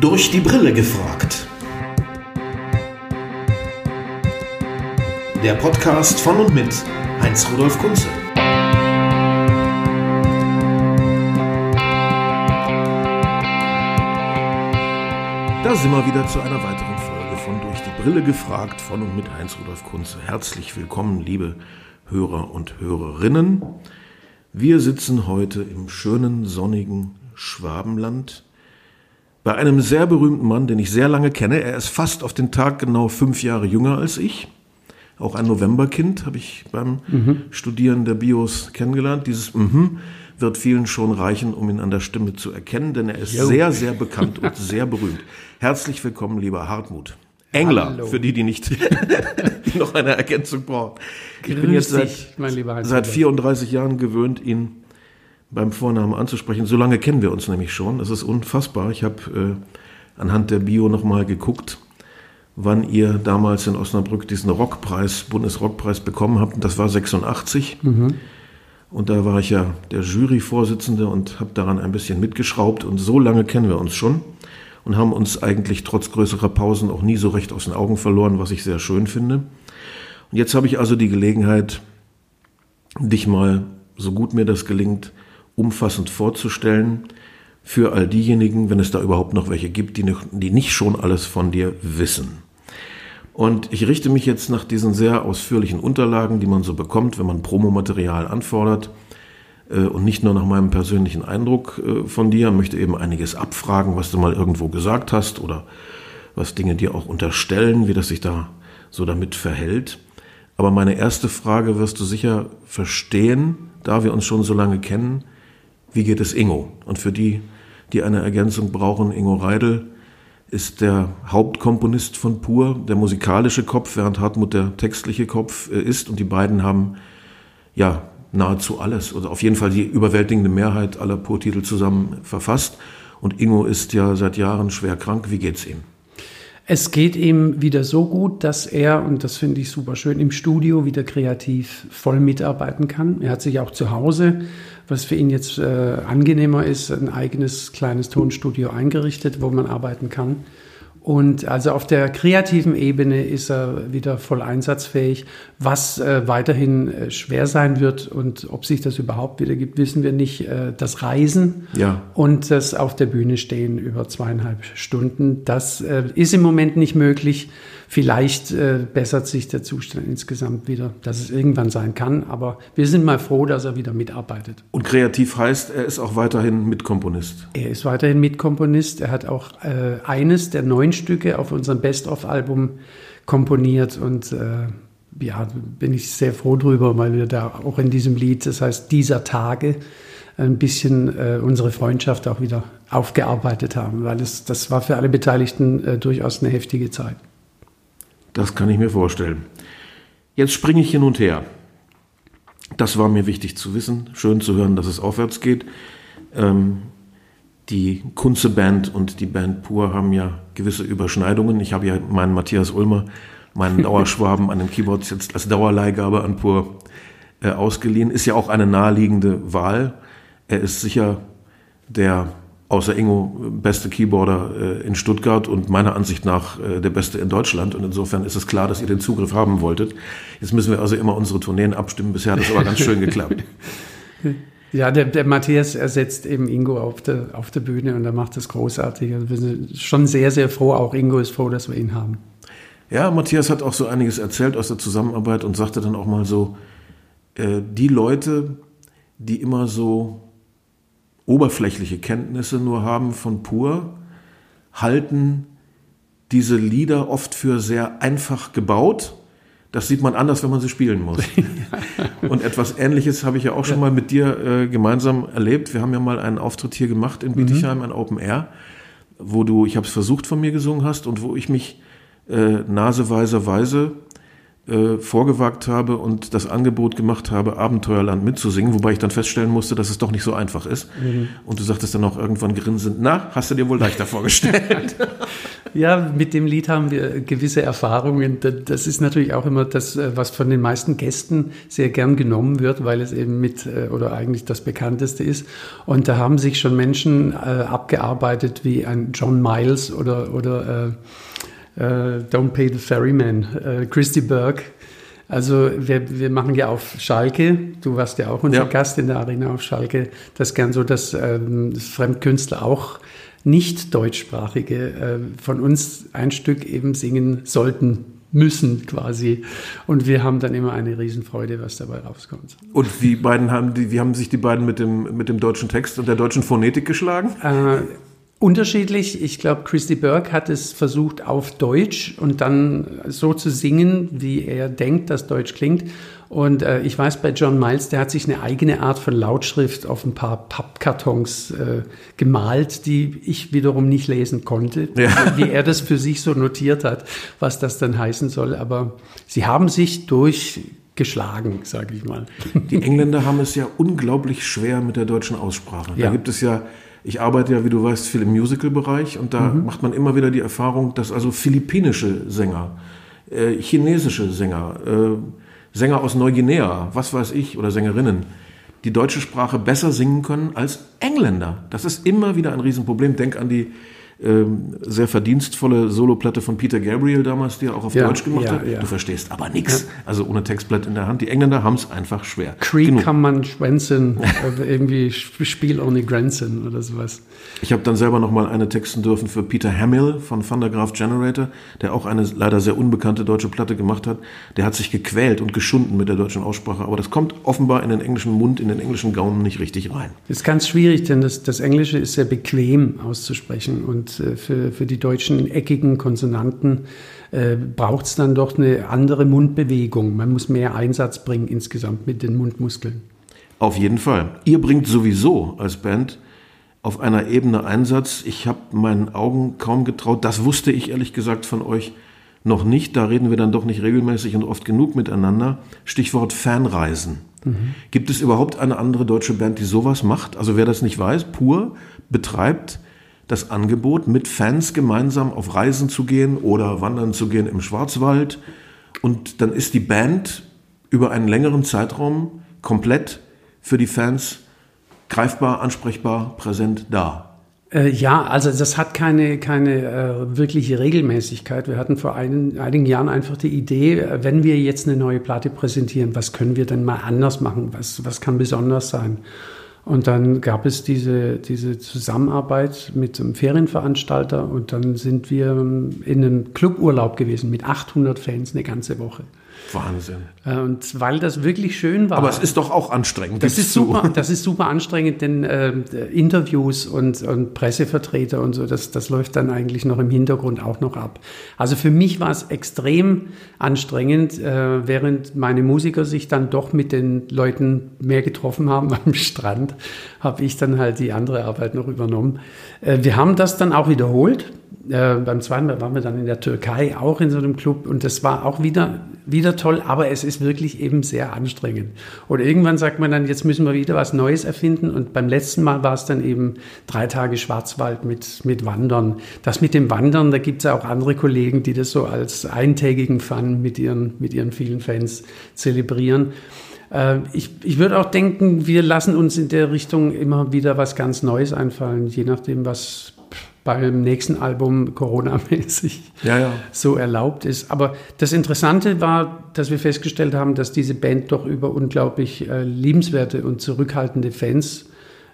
Durch die Brille gefragt. Der Podcast von und mit Heinz-Rudolf Kunze. Da sind wir wieder zu einer weiteren Folge von Durch die Brille gefragt von und mit Heinz-Rudolf Kunze. Herzlich willkommen, liebe Hörer und Hörerinnen. Wir sitzen heute im schönen, sonnigen Schwabenland bei einem sehr berühmten Mann, den ich sehr lange kenne. Er ist fast auf den Tag genau fünf Jahre jünger als ich. Auch ein Novemberkind habe ich beim mhm. Studieren der Bios kennengelernt. Dieses mhm wird vielen schon reichen, um ihn an der Stimme zu erkennen, denn er ist jo. sehr, sehr bekannt und sehr berühmt. Herzlich willkommen, lieber Hartmut. Engler, Hallo. für die, die nicht die noch eine Ergänzung brauchen. Ich Grüß bin jetzt seit, dich, seit 34 Jahren gewöhnt, ihn beim Vornamen anzusprechen. So lange kennen wir uns nämlich schon. Das ist unfassbar. Ich habe äh, anhand der Bio nochmal geguckt, wann ihr damals in Osnabrück diesen Rockpreis, Bundesrockpreis bekommen habt. Und das war 86. Mhm. Und da war ich ja der Juryvorsitzende und habe daran ein bisschen mitgeschraubt. Und so lange kennen wir uns schon und haben uns eigentlich trotz größerer Pausen auch nie so recht aus den Augen verloren, was ich sehr schön finde. Und jetzt habe ich also die Gelegenheit, dich mal, so gut mir das gelingt, umfassend vorzustellen für all diejenigen, wenn es da überhaupt noch welche gibt, die, nicht, die nicht schon alles von dir wissen. Und ich richte mich jetzt nach diesen sehr ausführlichen Unterlagen, die man so bekommt, wenn man Promomaterial anfordert, äh, und nicht nur nach meinem persönlichen Eindruck äh, von dir, möchte eben einiges abfragen, was du mal irgendwo gesagt hast oder was Dinge dir auch unterstellen, wie das sich da so damit verhält. Aber meine erste Frage wirst du sicher verstehen, da wir uns schon so lange kennen, wie geht es Ingo? Und für die, die eine Ergänzung brauchen, Ingo Reidel ist der Hauptkomponist von Pur, der musikalische Kopf, während Hartmut der textliche Kopf äh, ist. Und die beiden haben ja nahezu alles, oder auf jeden Fall die überwältigende Mehrheit aller Pur-Titel zusammen verfasst. Und Ingo ist ja seit Jahren schwer krank. Wie geht's ihm? Es geht ihm wieder so gut, dass er, und das finde ich super schön, im Studio wieder kreativ voll mitarbeiten kann. Er hat sich auch zu Hause, was für ihn jetzt äh, angenehmer ist, ein eigenes kleines Tonstudio eingerichtet, wo man arbeiten kann. Und also auf der kreativen Ebene ist er wieder voll einsatzfähig. Was äh, weiterhin äh, schwer sein wird und ob sich das überhaupt wieder gibt, wissen wir nicht. Äh, das Reisen ja. und das auf der Bühne stehen über zweieinhalb Stunden, das äh, ist im Moment nicht möglich. Vielleicht äh, bessert sich der Zustand insgesamt wieder, dass es irgendwann sein kann. Aber wir sind mal froh, dass er wieder mitarbeitet. Und kreativ heißt, er ist auch weiterhin Mitkomponist. Er ist weiterhin Mitkomponist. Er hat auch äh, eines der neun Stücke auf unserem Best-of-Album komponiert und äh, ja, bin ich sehr froh drüber, weil wir da auch in diesem Lied, das heißt dieser Tage, ein bisschen äh, unsere Freundschaft auch wieder aufgearbeitet haben, weil es, das war für alle Beteiligten äh, durchaus eine heftige Zeit. Das kann ich mir vorstellen. Jetzt springe ich hin und her. Das war mir wichtig zu wissen. Schön zu hören, dass es aufwärts geht. Ähm, die Kunze Band und die Band Pur haben ja gewisse Überschneidungen. Ich habe ja meinen Matthias Ulmer, meinen Dauerschwaben an den Keyboards jetzt als Dauerleihgabe an Pur äh, ausgeliehen. Ist ja auch eine naheliegende Wahl. Er ist sicher der außer Ingo beste Keyboarder äh, in Stuttgart und meiner Ansicht nach äh, der beste in Deutschland. Und insofern ist es klar, dass ihr den Zugriff haben wolltet. Jetzt müssen wir also immer unsere Tourneen abstimmen. Bisher hat das aber ganz schön geklappt. Ja, der, der Matthias ersetzt eben Ingo auf der, auf der Bühne und er macht das großartig. Also wir sind schon sehr, sehr froh. Auch Ingo ist froh, dass wir ihn haben. Ja, Matthias hat auch so einiges erzählt aus der Zusammenarbeit und sagte dann auch mal so, äh, die Leute, die immer so oberflächliche Kenntnisse nur haben von pur, halten diese Lieder oft für sehr einfach gebaut. Das sieht man anders, wenn man sie spielen muss. Und etwas Ähnliches habe ich ja auch schon mal mit dir äh, gemeinsam erlebt. Wir haben ja mal einen Auftritt hier gemacht in Bietigheim, mhm. ein Open Air, wo du, ich habe es versucht, von mir gesungen hast und wo ich mich äh, naseweiserweise äh, vorgewagt habe und das Angebot gemacht habe, Abenteuerland mitzusingen, wobei ich dann feststellen musste, dass es doch nicht so einfach ist. Mhm. Und du sagtest dann auch irgendwann grinsend, na, hast du dir wohl leichter vorgestellt? ja, mit dem Lied haben wir gewisse Erfahrungen. Das ist natürlich auch immer das, äh, was von den meisten Gästen sehr gern genommen wird, weil es eben mit äh, oder eigentlich das bekannteste ist. Und da haben sich schon Menschen äh, abgearbeitet wie ein John Miles oder, oder äh, Don't Pay the Ferryman, äh, Christy Burke. Also wir, wir machen ja auf Schalke, du warst ja auch unser ja. Gast in der Arena auf Schalke, das gern so, dass ähm, Fremdkünstler auch nicht deutschsprachige äh, von uns ein Stück eben singen sollten müssen quasi. Und wir haben dann immer eine Riesenfreude, was dabei rauskommt. Und wie beiden haben die, wie haben sich die beiden mit dem, mit dem deutschen Text und der deutschen Phonetik geschlagen? Äh, Unterschiedlich. Ich glaube, Christy Burke hat es versucht auf Deutsch und dann so zu singen, wie er denkt, dass Deutsch klingt. Und äh, ich weiß bei John Miles, der hat sich eine eigene Art von Lautschrift auf ein paar Pappkartons äh, gemalt, die ich wiederum nicht lesen konnte, ja. wie er das für sich so notiert hat, was das dann heißen soll. Aber sie haben sich durchgeschlagen, sage ich mal. Die Engländer haben es ja unglaublich schwer mit der deutschen Aussprache. Da gibt es ja ich arbeite ja, wie du weißt, viel im Musical-Bereich und da mhm. macht man immer wieder die Erfahrung, dass also philippinische Sänger, äh, chinesische Sänger, äh, Sänger aus Neuguinea, was weiß ich, oder Sängerinnen, die deutsche Sprache besser singen können als Engländer. Das ist immer wieder ein Riesenproblem. Denk an die ähm, sehr verdienstvolle Soloplatte von Peter Gabriel damals, die er auch auf ja, Deutsch gemacht ja, hat. Ja. Du verstehst aber nichts. Also ohne Textblatt in der Hand. Die Engländer haben es einfach schwer. Creek kann man schwänzen, äh, irgendwie Spiel ohne Grenzen oder sowas. Ich habe dann selber noch mal eine texten dürfen für Peter Hamill von Thundergraph Generator, der auch eine leider sehr unbekannte deutsche Platte gemacht hat. Der hat sich gequält und geschunden mit der deutschen Aussprache, aber das kommt offenbar in den englischen Mund, in den englischen Gaumen nicht richtig rein. Das ist ganz schwierig, denn das, das Englische ist sehr bequem auszusprechen und äh, für, für die deutschen eckigen Konsonanten äh, braucht es dann doch eine andere Mundbewegung. Man muss mehr Einsatz bringen insgesamt mit den Mundmuskeln. Auf jeden Fall. Ihr bringt sowieso als Band auf einer Ebene Einsatz. Ich habe meinen Augen kaum getraut. Das wusste ich ehrlich gesagt von euch noch nicht. Da reden wir dann doch nicht regelmäßig und oft genug miteinander. Stichwort Fanreisen. Mhm. Gibt es überhaupt eine andere deutsche Band, die sowas macht? Also wer das nicht weiß, pur betreibt das Angebot, mit Fans gemeinsam auf Reisen zu gehen oder wandern zu gehen im Schwarzwald. Und dann ist die Band über einen längeren Zeitraum komplett für die Fans greifbar, ansprechbar, präsent da. Äh, ja, also das hat keine, keine äh, wirkliche Regelmäßigkeit. Wir hatten vor ein, einigen Jahren einfach die Idee, wenn wir jetzt eine neue Platte präsentieren, was können wir denn mal anders machen? Was, was kann besonders sein? Und dann gab es diese, diese Zusammenarbeit mit einem Ferienveranstalter und dann sind wir in einem Cluburlaub gewesen mit 800 Fans eine ganze Woche. Wahnsinn. Äh, und weil das wirklich schön war. Aber es ist doch auch anstrengend. Das ist super, das ist super anstrengend, denn äh, Interviews und, und Pressevertreter und so, das, das läuft dann eigentlich noch im Hintergrund auch noch ab. Also für mich war es extrem anstrengend, äh, während meine Musiker sich dann doch mit den Leuten mehr getroffen haben am Strand, habe ich dann halt die andere Arbeit noch übernommen. Äh, wir haben das dann auch wiederholt äh, beim zweiten Mal waren wir dann in der Türkei, auch in so einem Club und das war auch wieder, wieder toll, aber es ist wirklich eben sehr anstrengend. Und irgendwann sagt man dann, jetzt müssen wir wieder was Neues erfinden und beim letzten Mal war es dann eben drei Tage Schwarzwald mit, mit Wandern. Das mit dem Wandern, da gibt es ja auch andere Kollegen, die das so als eintägigen Fun mit ihren, mit ihren vielen Fans zelebrieren. Äh, ich, ich würde auch denken, wir lassen uns in der Richtung immer wieder was ganz Neues einfallen, je nachdem, was beim nächsten Album Corona-mäßig ja, ja. so erlaubt ist. Aber das Interessante war, dass wir festgestellt haben, dass diese Band doch über unglaublich äh, liebenswerte und zurückhaltende Fans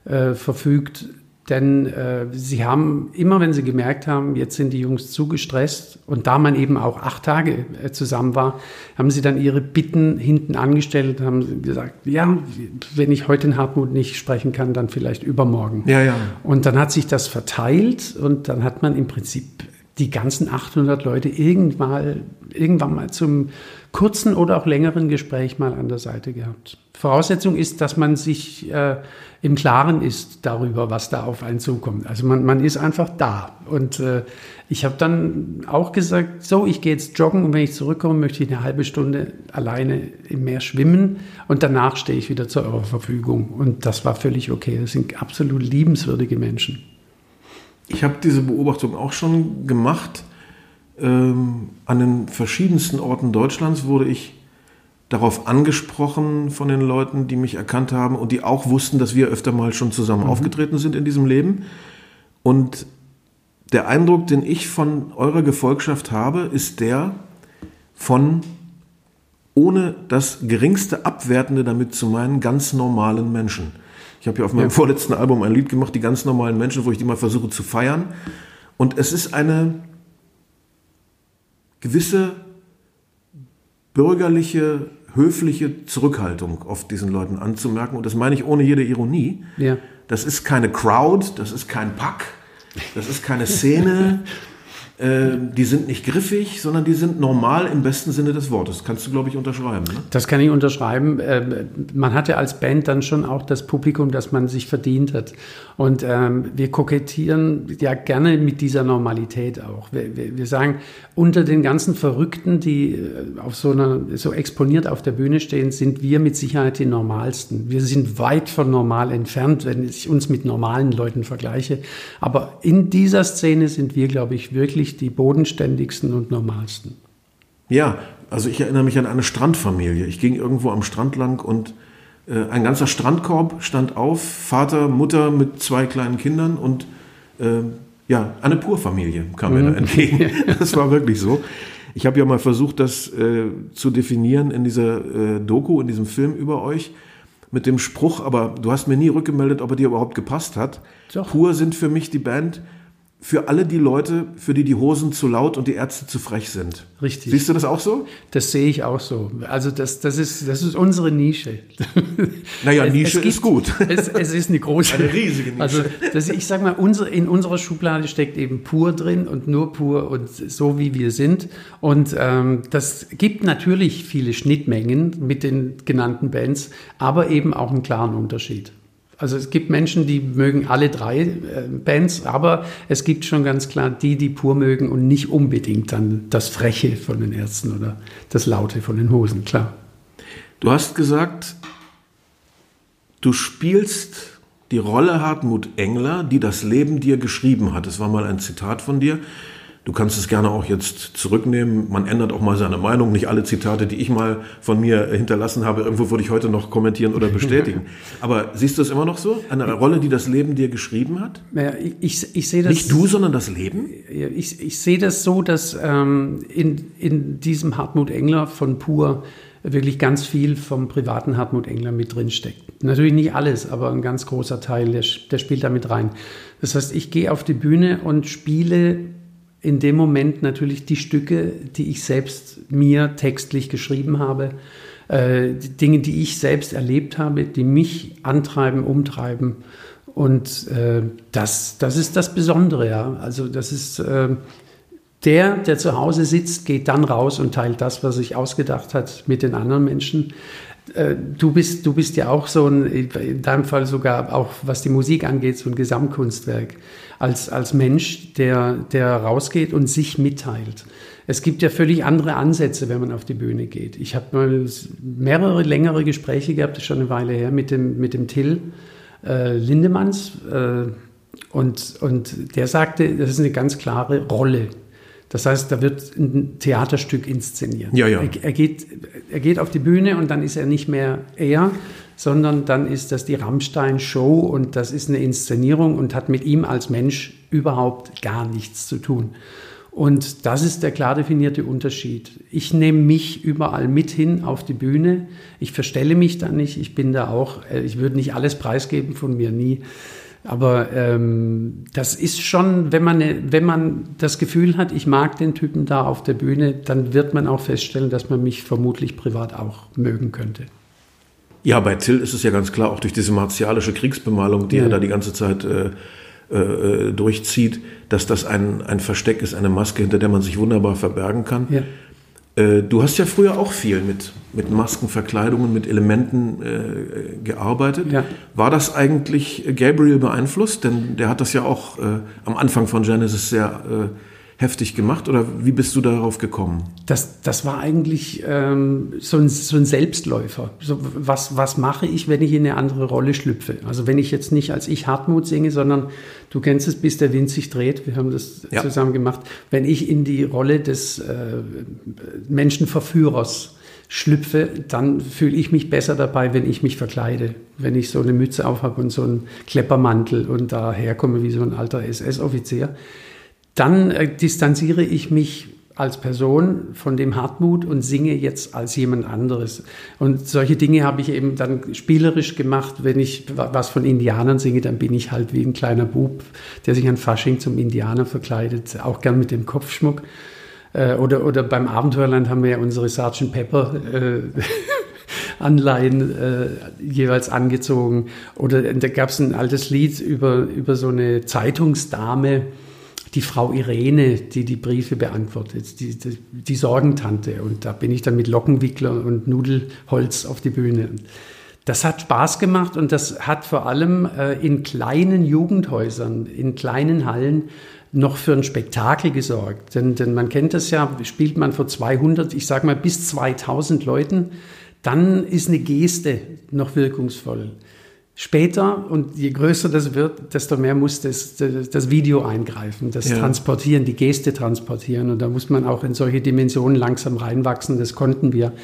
äh, verfügt, denn äh, sie haben immer, wenn sie gemerkt haben, jetzt sind die Jungs zu gestresst und da man eben auch acht Tage äh, zusammen war, haben sie dann ihre Bitten hinten angestellt, haben gesagt, ja, wenn ich heute in Hartmut nicht sprechen kann, dann vielleicht übermorgen. Ja, ja. Und dann hat sich das verteilt und dann hat man im Prinzip die ganzen 800 Leute irgendwann, irgendwann mal zum kurzen oder auch längeren Gespräch mal an der Seite gehabt. Voraussetzung ist, dass man sich äh, im Klaren ist darüber, was da auf einen zukommt. Also man, man ist einfach da. Und äh, ich habe dann auch gesagt, so, ich gehe jetzt joggen und wenn ich zurückkomme, möchte ich eine halbe Stunde alleine im Meer schwimmen und danach stehe ich wieder zu eurer Verfügung. Und das war völlig okay. Das sind absolut liebenswürdige Menschen. Ich habe diese Beobachtung auch schon gemacht. Ähm, an den verschiedensten Orten Deutschlands wurde ich darauf angesprochen von den Leuten, die mich erkannt haben und die auch wussten, dass wir öfter mal schon zusammen mhm. aufgetreten sind in diesem Leben. Und der Eindruck, den ich von eurer Gefolgschaft habe, ist der von, ohne das geringste Abwertende damit zu meinen, ganz normalen Menschen. Ich habe ja auf meinem ja. vorletzten Album ein Lied gemacht, die ganz normalen Menschen, wo ich die mal versuche zu feiern. Und es ist eine gewisse bürgerliche, höfliche Zurückhaltung auf diesen Leuten anzumerken. Und das meine ich ohne jede Ironie. Ja. Das ist keine Crowd, das ist kein Pack, das ist keine Szene. Äh, die sind nicht griffig, sondern die sind normal im besten Sinne des Wortes. Kannst du, glaube ich, unterschreiben. Ne? Das kann ich unterschreiben. Ähm, man hatte als Band dann schon auch das Publikum, das man sich verdient hat. Und ähm, wir kokettieren ja gerne mit dieser Normalität auch. Wir, sagen, unter den ganzen Verrückten, die äh, auf so einer, so exponiert auf der Bühne stehen, sind wir mit Sicherheit die normalsten. Wir sind weit von normal entfernt, wenn ich uns mit normalen Leuten vergleiche. Aber in dieser Szene sind wir, glaube ich, wirklich die bodenständigsten und normalsten. Ja, also ich erinnere mich an eine Strandfamilie. Ich ging irgendwo am Strand lang und äh, ein ganzer Strandkorb stand auf, Vater, Mutter mit zwei kleinen Kindern und äh, ja, eine Purfamilie kam mir da mhm. entgegen. Das war wirklich so. Ich habe ja mal versucht, das äh, zu definieren in dieser äh, Doku, in diesem Film über euch mit dem Spruch, aber du hast mir nie rückgemeldet, ob er dir überhaupt gepasst hat. Doch. Pur sind für mich die Band, für alle die Leute, für die die Hosen zu laut und die Ärzte zu frech sind. Richtig. Siehst du das auch so? Das sehe ich auch so. Also das, das, ist, das ist unsere Nische. Naja, es, Nische es gibt, ist gut. Es, es, ist eine große. Eine riesige Nische. Also das, ich sage mal, unsere, in unserer Schublade steckt eben pur drin und nur pur und so wie wir sind. Und ähm, das gibt natürlich viele Schnittmengen mit den genannten Bands, aber eben auch einen klaren Unterschied. Also es gibt Menschen, die mögen alle drei äh, Bands, aber es gibt schon ganz klar die, die pur mögen und nicht unbedingt dann das Freche von den Ärzten oder das Laute von den Hosen, klar. Du hast gesagt, du spielst die Rolle Hartmut Engler, die das Leben dir geschrieben hat. Das war mal ein Zitat von dir. Du kannst es gerne auch jetzt zurücknehmen. Man ändert auch mal seine Meinung. Nicht alle Zitate, die ich mal von mir hinterlassen habe, irgendwo würde ich heute noch kommentieren oder bestätigen. Aber siehst du es immer noch so? Eine Rolle, die das Leben dir geschrieben hat? Ja, ich, ich, sehe das. Nicht du, sondern das Leben? Ich, ich sehe das so, dass ähm, in, in diesem Hartmut Engler von Pur wirklich ganz viel vom privaten Hartmut Engler mit drin steckt. Natürlich nicht alles, aber ein ganz großer Teil, der, der spielt da mit rein. Das heißt, ich gehe auf die Bühne und spiele in dem Moment natürlich die Stücke, die ich selbst mir textlich geschrieben habe, äh, die Dinge, die ich selbst erlebt habe, die mich antreiben, umtreiben. Und äh, das, das ist das Besondere, ja. Also das ist äh, der, der zu Hause sitzt, geht dann raus und teilt das, was sich ausgedacht hat, mit den anderen Menschen. Äh, du bist, du bist ja auch so ein, in deinem Fall sogar auch, was die Musik angeht, so ein Gesamtkunstwerk. Als, als Mensch, der, der rausgeht und sich mitteilt. Es gibt ja völlig andere Ansätze, wenn man auf die Bühne geht. Ich habe mal mehrere längere Gespräche gehabt, das ist schon eine Weile her, mit dem, mit dem Till äh, Lindemanns. Äh, und, und der sagte, das ist eine ganz klare Rolle, das heißt, da wird ein Theaterstück inszeniert. Ja, ja. Er, er, geht, er geht auf die Bühne und dann ist er nicht mehr er, sondern dann ist das die Rammstein-Show und das ist eine Inszenierung und hat mit ihm als Mensch überhaupt gar nichts zu tun. Und das ist der klar definierte Unterschied. Ich nehme mich überall mit hin auf die Bühne. Ich verstelle mich da nicht. Ich bin da auch, äh, ich würde nicht alles preisgeben von mir, nie. Aber ähm, das ist schon, wenn man, wenn man das Gefühl hat, ich mag den Typen da auf der Bühne, dann wird man auch feststellen, dass man mich vermutlich privat auch mögen könnte. Ja, bei Till ist es ja ganz klar, auch durch diese martialische Kriegsbemalung, die ja. er da die ganze Zeit äh, äh, äh, durchzieht, dass das ein, ein Versteck ist, eine Maske, hinter der man sich wunderbar verbergen kann. Ja. Äh, du hast ja früher auch viel mit, mit Maskenverkleidungen, mit Elementen äh, gearbeitet. Ja. War das eigentlich Gabriel beeinflusst? Denn der hat das ja auch äh, am Anfang von Genesis sehr äh, heftig gemacht oder wie bist du darauf gekommen? Das, das war eigentlich ähm, so, ein, so ein Selbstläufer. So, was, was mache ich, wenn ich in eine andere Rolle schlüpfe? Also wenn ich jetzt nicht als ich Hartmut singe, sondern du kennst es, bis der Wind sich dreht, wir haben das ja. zusammen gemacht, wenn ich in die Rolle des äh, Menschenverführers schlüpfe, dann fühle ich mich besser dabei, wenn ich mich verkleide. Wenn ich so eine Mütze aufhabe und so einen Kleppermantel und daherkomme wie so ein alter SS-Offizier dann äh, distanziere ich mich als Person von dem Hartmut und singe jetzt als jemand anderes. Und solche Dinge habe ich eben dann spielerisch gemacht. Wenn ich was von Indianern singe, dann bin ich halt wie ein kleiner Bub, der sich an Fasching zum Indianer verkleidet, auch gern mit dem Kopfschmuck. Äh, oder, oder beim Abenteuerland haben wir ja unsere Sgt. Pepper äh, Anleihen äh, jeweils angezogen. Oder da gab es ein altes Lied über, über so eine Zeitungsdame, die Frau Irene, die die Briefe beantwortet, die, die, die Sorgentante. Und da bin ich dann mit Lockenwickler und Nudelholz auf die Bühne. Das hat Spaß gemacht und das hat vor allem äh, in kleinen Jugendhäusern, in kleinen Hallen noch für ein Spektakel gesorgt. Denn, denn man kennt das ja, spielt man vor 200, ich sage mal bis 2000 Leuten, dann ist eine Geste noch wirkungsvoll. Später, und je größer das wird, desto mehr muss das, das, das Video eingreifen, das ja. Transportieren, die Geste transportieren. Und da muss man auch in solche Dimensionen langsam reinwachsen. Das konnten wir.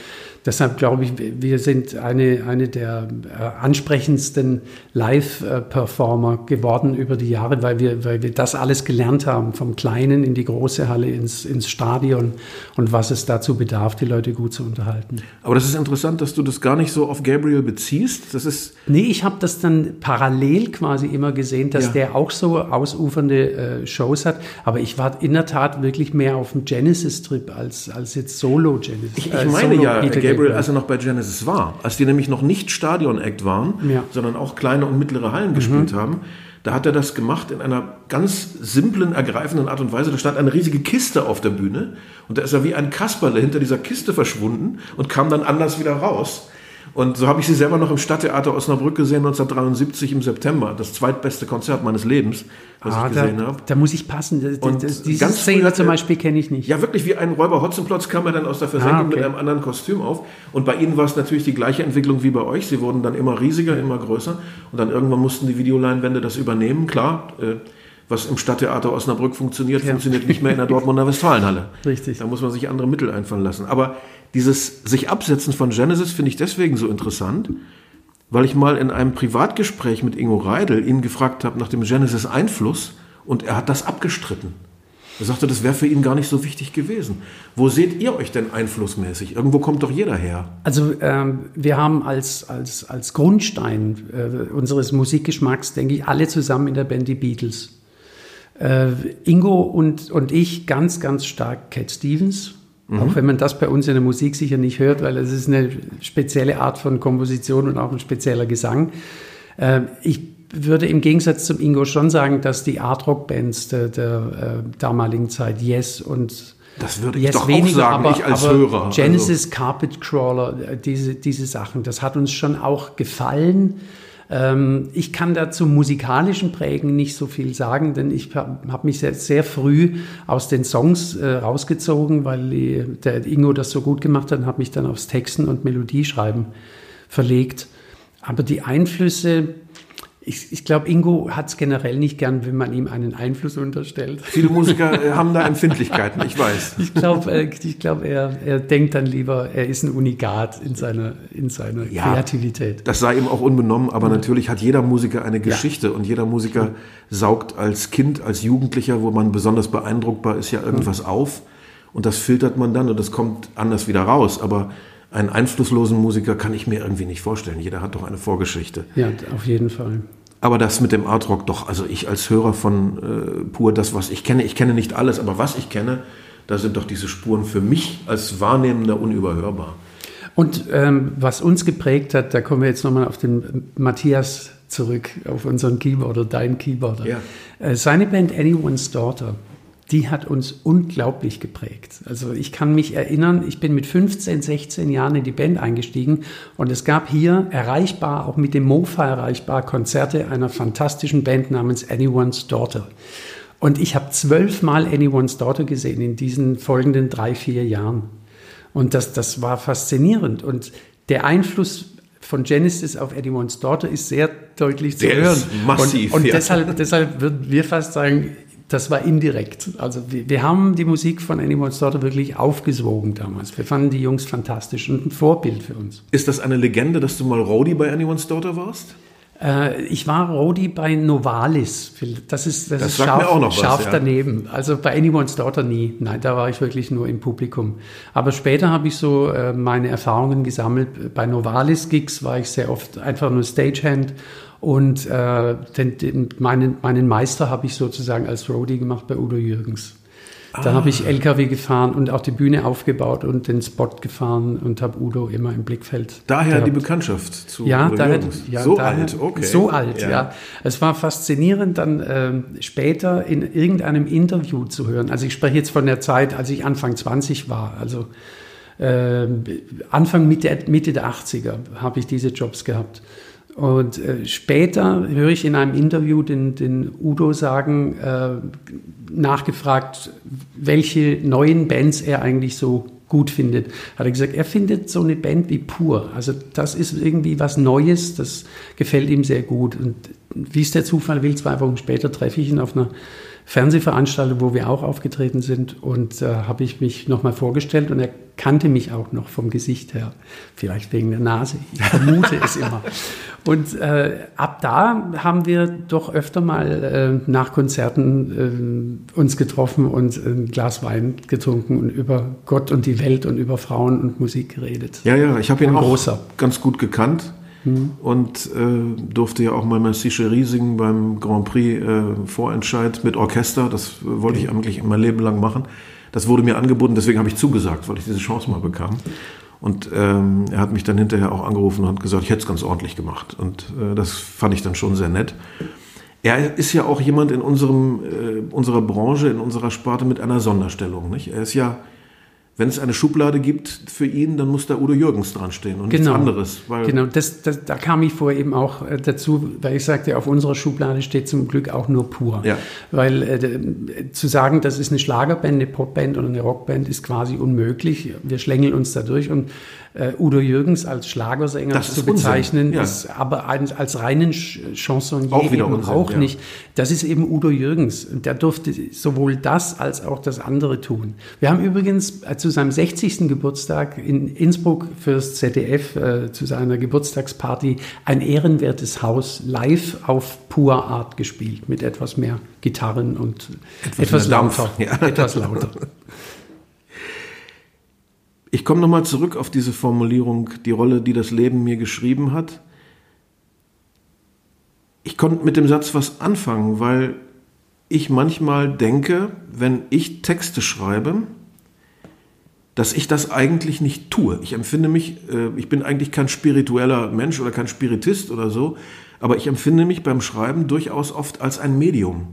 Deshalb glaube ich, wir sind eine, eine der äh, ansprechendsten Live-Performer geworden über die Jahre, weil wir, weil wir das alles gelernt haben, vom Kleinen in die große Halle, ins, ins Stadion und was es dazu bedarf, die Leute gut zu unterhalten. Aber das ist interessant, dass du das gar nicht so auf Gabriel beziehst. Das ist nee, ich habe das dann parallel quasi immer gesehen, dass ja. der auch so ausufernde äh, Shows hat. Aber ich war in der Tat wirklich mehr auf dem Genesis-Trip als, als jetzt Solo-Genesis. Ich, ich äh, meine Solo ja, Peter Gabriel, als er noch bei Genesis war, als die nämlich noch nicht Stadion-Act waren, ja. sondern auch kleine und mittlere Hallen mhm. gespielt haben, da hat er das gemacht in einer ganz simplen, ergreifenden Art und Weise. Da stand eine riesige Kiste auf der Bühne und da ist er wie ein Kasperle hinter dieser Kiste verschwunden und kam dann anders wieder raus. Und so habe ich sie selber noch im Stadttheater Osnabrück gesehen, 1973 im September. Das zweitbeste Konzert meines Lebens, was ah, ich gesehen habe. Da muss ich passen. Und das, diese ganz Szene zum Beispiel kenne ich nicht. Ja, wirklich wie ein Räuber Hotzenplotz kam er dann aus der Versenkung ah, okay. mit einem anderen Kostüm auf. Und bei ihnen war es natürlich die gleiche Entwicklung wie bei euch. Sie wurden dann immer riesiger, immer größer. Und dann irgendwann mussten die Videoleinwände das übernehmen. Klar, äh, was im Stadttheater Osnabrück funktioniert, ja. funktioniert nicht mehr in der Dortmunder Westfalenhalle. Richtig. Da muss man sich andere Mittel einfallen lassen. Aber dieses sich absetzen von Genesis finde ich deswegen so interessant, weil ich mal in einem Privatgespräch mit Ingo Reidel ihn gefragt habe nach dem Genesis Einfluss und er hat das abgestritten. Er sagte, das wäre für ihn gar nicht so wichtig gewesen. Wo seht ihr euch denn einflussmäßig? Irgendwo kommt doch jeder her. Also ähm, wir haben als, als, als Grundstein äh, unseres Musikgeschmacks, denke ich, alle zusammen in der Band die Beatles. Äh, Ingo und, und ich ganz, ganz stark Cat Stevens. Mhm. Auch wenn man das bei uns in der Musik sicher nicht hört, weil es ist eine spezielle Art von Komposition und auch ein spezieller Gesang. Äh, ich würde im Gegensatz zum Ingo schon sagen, dass die Art-Rock-Bands der, der äh, damaligen Zeit, Yes und das würde ich yes, doch weniger, auch sagen, aber, ich als Hörer. Also Genesis, also. Carpet Crawler, äh, diese, diese Sachen, das hat uns schon auch gefallen. Ähm, ich kann dazu musikalischen Prägen nicht so viel sagen, denn ich habe hab mich sehr, sehr, früh aus den Songs äh, rausgezogen, weil die, der Ingo das so gut gemacht hat und habe mich dann aufs Texten und Melodieschreiben verlegt. Aber die Einflüsse, ich, ich glaube, Ingo hat es generell nicht gern, wenn man ihm einen Einfluss unterstellt. Viele Musiker äh, haben da Empfindlichkeiten, ich weiß. Ich glaube, äh, ich glaub, er, er denkt dann lieber, er ist ein Unikat in seiner, in seiner ja, Kreativität. Das sei ihm auch unbenommen, aber ja. natürlich hat jeder Musiker eine Geschichte ja. und jeder Musiker saugt als Kind, als Jugendlicher, wo man besonders beeindruckbar ist, ja irgendwas auf und das filtert man dann und das kommt anders wieder raus. Aber einen einflusslosen Musiker kann ich mir irgendwie nicht vorstellen. Jeder hat doch eine Vorgeschichte. Ja, auf jeden Fall. Aber das mit dem Artrock doch, also ich als Hörer von äh, pur das, was ich kenne, ich kenne nicht alles, aber was ich kenne, da sind doch diese Spuren für mich als Wahrnehmender unüberhörbar. Und ähm, was uns geprägt hat, da kommen wir jetzt nochmal auf den Matthias zurück auf unseren Keyboarder, dein Keyboarder. Ja. Äh, seine Band Anyone's Daughter, die hat uns unglaublich geprägt. Also ich kann mich erinnern, ich bin mit 15, 16 Jahren in die Band eingestiegen und es gab hier erreichbar, auch mit dem Mofa erreichbar, Konzerte einer fantastischen Band namens Anyone's Daughter. Und ich habe zwölfmal Anyone's Daughter gesehen in diesen folgenden drei, vier Jahren. Und das, das war faszinierend. Und der Einfluss von Genesis auf Eddie One's Daughter ist sehr deutlich zu Der hören. massiv, Und, und ja. deshalb, deshalb würden wir fast sagen, das war indirekt. Also wir, wir haben die Musik von One's Daughter wirklich aufgesogen damals. Wir fanden die Jungs fantastisch und ein Vorbild für uns. Ist das eine Legende, dass du mal Roadie bei Anyone's Daughter warst? Äh, ich war Rodi bei Novalis. Das ist, das Das ist sagt scharf, mir auch noch was, scharf ja. daneben. Also bei Anyone's Daughter nie. Nein, da war ich wirklich nur im Publikum. Aber später habe ich so äh, meine Erfahrungen gesammelt. Bei Novalis-Gigs war ich sehr oft einfach nur Stagehand. Und äh, den, den, meinen, meinen Meister habe ich sozusagen als Roadie gemacht bei Udo Jürgens. Da habe Ah. ich LKW gefahren und auch die Bühne aufgebaut und den Spot gefahren und habe Udo immer im Blickfeld. Daher gehabt. die Bekanntschaft zu Ja, Udo daher, ja so daher, alt, okay. So alt, ja. Es war faszinierend, dann ähm, später in irgendeinem Interview zu hören. Also ich spreche jetzt von der Zeit, als ich Anfang 20 war. Also ähm, Anfang Mitte, Mitte der 80er habe ich diese Jobs gehabt. Und äh, später höre ich in einem Interview den, den Udo sagen, äh, nachgefragt, welche neuen Bands er eigentlich so gut findet. Hat er gesagt, er findet so eine Band wie Pur. Also das ist irgendwie was Neues, das gefällt ihm sehr gut. Und wie es der Zufall will, zwei Wochen später treffe ich ihn auf einer Fernsehveranstaltung, wo wir auch aufgetreten sind und äh, habe ich mich nochmal vorgestellt und er kannte mich auch noch vom Gesicht her, vielleicht wegen der Nase, ich vermute es immer. Und äh, ab da haben wir doch öfter mal äh, nach Konzerten äh, uns getroffen und ein Glas Wein getrunken und über Gott und die Welt und über Frauen und Musik geredet. Ja, ja, ich habe ihn Ein auch großer. ganz gut gekannt und äh, durfte ja auch mal Merci Chérie singen beim Grand Prix äh, Vorentscheid mit Orchester. Das äh, wollte ich eigentlich mein Leben lang machen. Das wurde mir angeboten, deswegen habe ich zugesagt, weil ich diese Chance mal bekam. Und ähm, er hat mich dann hinterher auch angerufen und hat gesagt, ich hätte es ganz ordentlich gemacht. Und äh, das fand ich dann schon sehr nett. Er ist ja auch jemand in unserem, äh, unserer Branche, in unserer Sparte mit einer Sonderstellung. Nicht? Er ist ja, wenn es eine Schublade gibt für ihn, dann muss da Udo Jürgens dran stehen und nichts anderes. Weil genau, das, das, da kam ich vorher eben auch äh, dazu, weil ich sagte, auf unserer Schublade steht zum Glück auch nur pur. Ja. Weil äh, zu sagen, das ist eine Schlagerband, eine Popband oder eine Rockband, ist quasi unmöglich. Wir schlängeln uns da durch und äh, Udo Jürgens als Schlagersänger Das zu bezeichnen, ja. ist aber als, als reinen Ch- Chansonnier Auch eben Unsinn, auch ja. nicht. Das ist eben Udo Jürgens. Und der durfte sowohl das als auch das andere tun. Wir haben übrigens äh, zu seinem 60. Geburtstag in Innsbruck fürs ZDF äh, zu seiner Geburtstagsparty ein ehrenwertes Haus live auf pure Art gespielt mit etwas mehr Gitarren und etwas, Dampf, lauter. ja. Etwas lauter. Ich komme nochmal zurück auf diese Formulierung, die Rolle, die das Leben mir geschrieben hat. Ich konnte mit dem Satz was anfangen, weil ich manchmal denke, wenn ich Texte schreibe, dass ich das eigentlich nicht tue. Ich empfinde mich, äh, ich bin eigentlich kein spiritueller Mensch oder kein Spiritist oder so, aber ich empfinde mich beim Schreiben durchaus oft als ein Medium.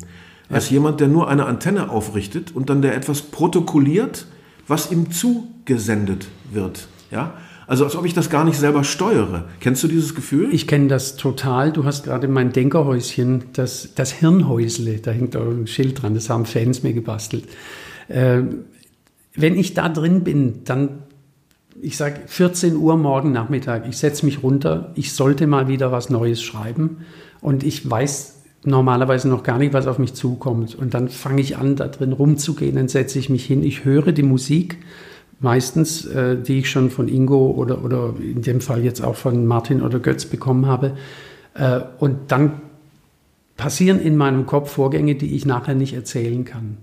Als jemand, der nur eine Antenne aufrichtet und dann der etwas protokolliert, was ihm zugesendet wird. Ja? Also als ob ich das gar nicht selber steuere. Kennst du dieses Gefühl? Ich kenne das total. Du hast gerade mein Denkerhäuschen, das, das Hirnhäusle, da hängt auch ein Schild dran, das haben Fans mir gebastelt. Ähm, wenn ich da drin bin, dann, ich sage 14 Uhr morgen Nachmittag, ich setze mich runter, ich sollte mal wieder was Neues schreiben und ich weiß normalerweise noch gar nicht, was auf mich zukommt. Und dann fange ich an, da drin rumzugehen, dann setze ich mich hin, ich höre die Musik, meistens, äh, die ich schon von Ingo oder, oder in dem Fall jetzt auch von Martin oder Götz bekommen habe. Äh, und dann passieren in meinem Kopf Vorgänge, die ich nachher nicht erzählen kann.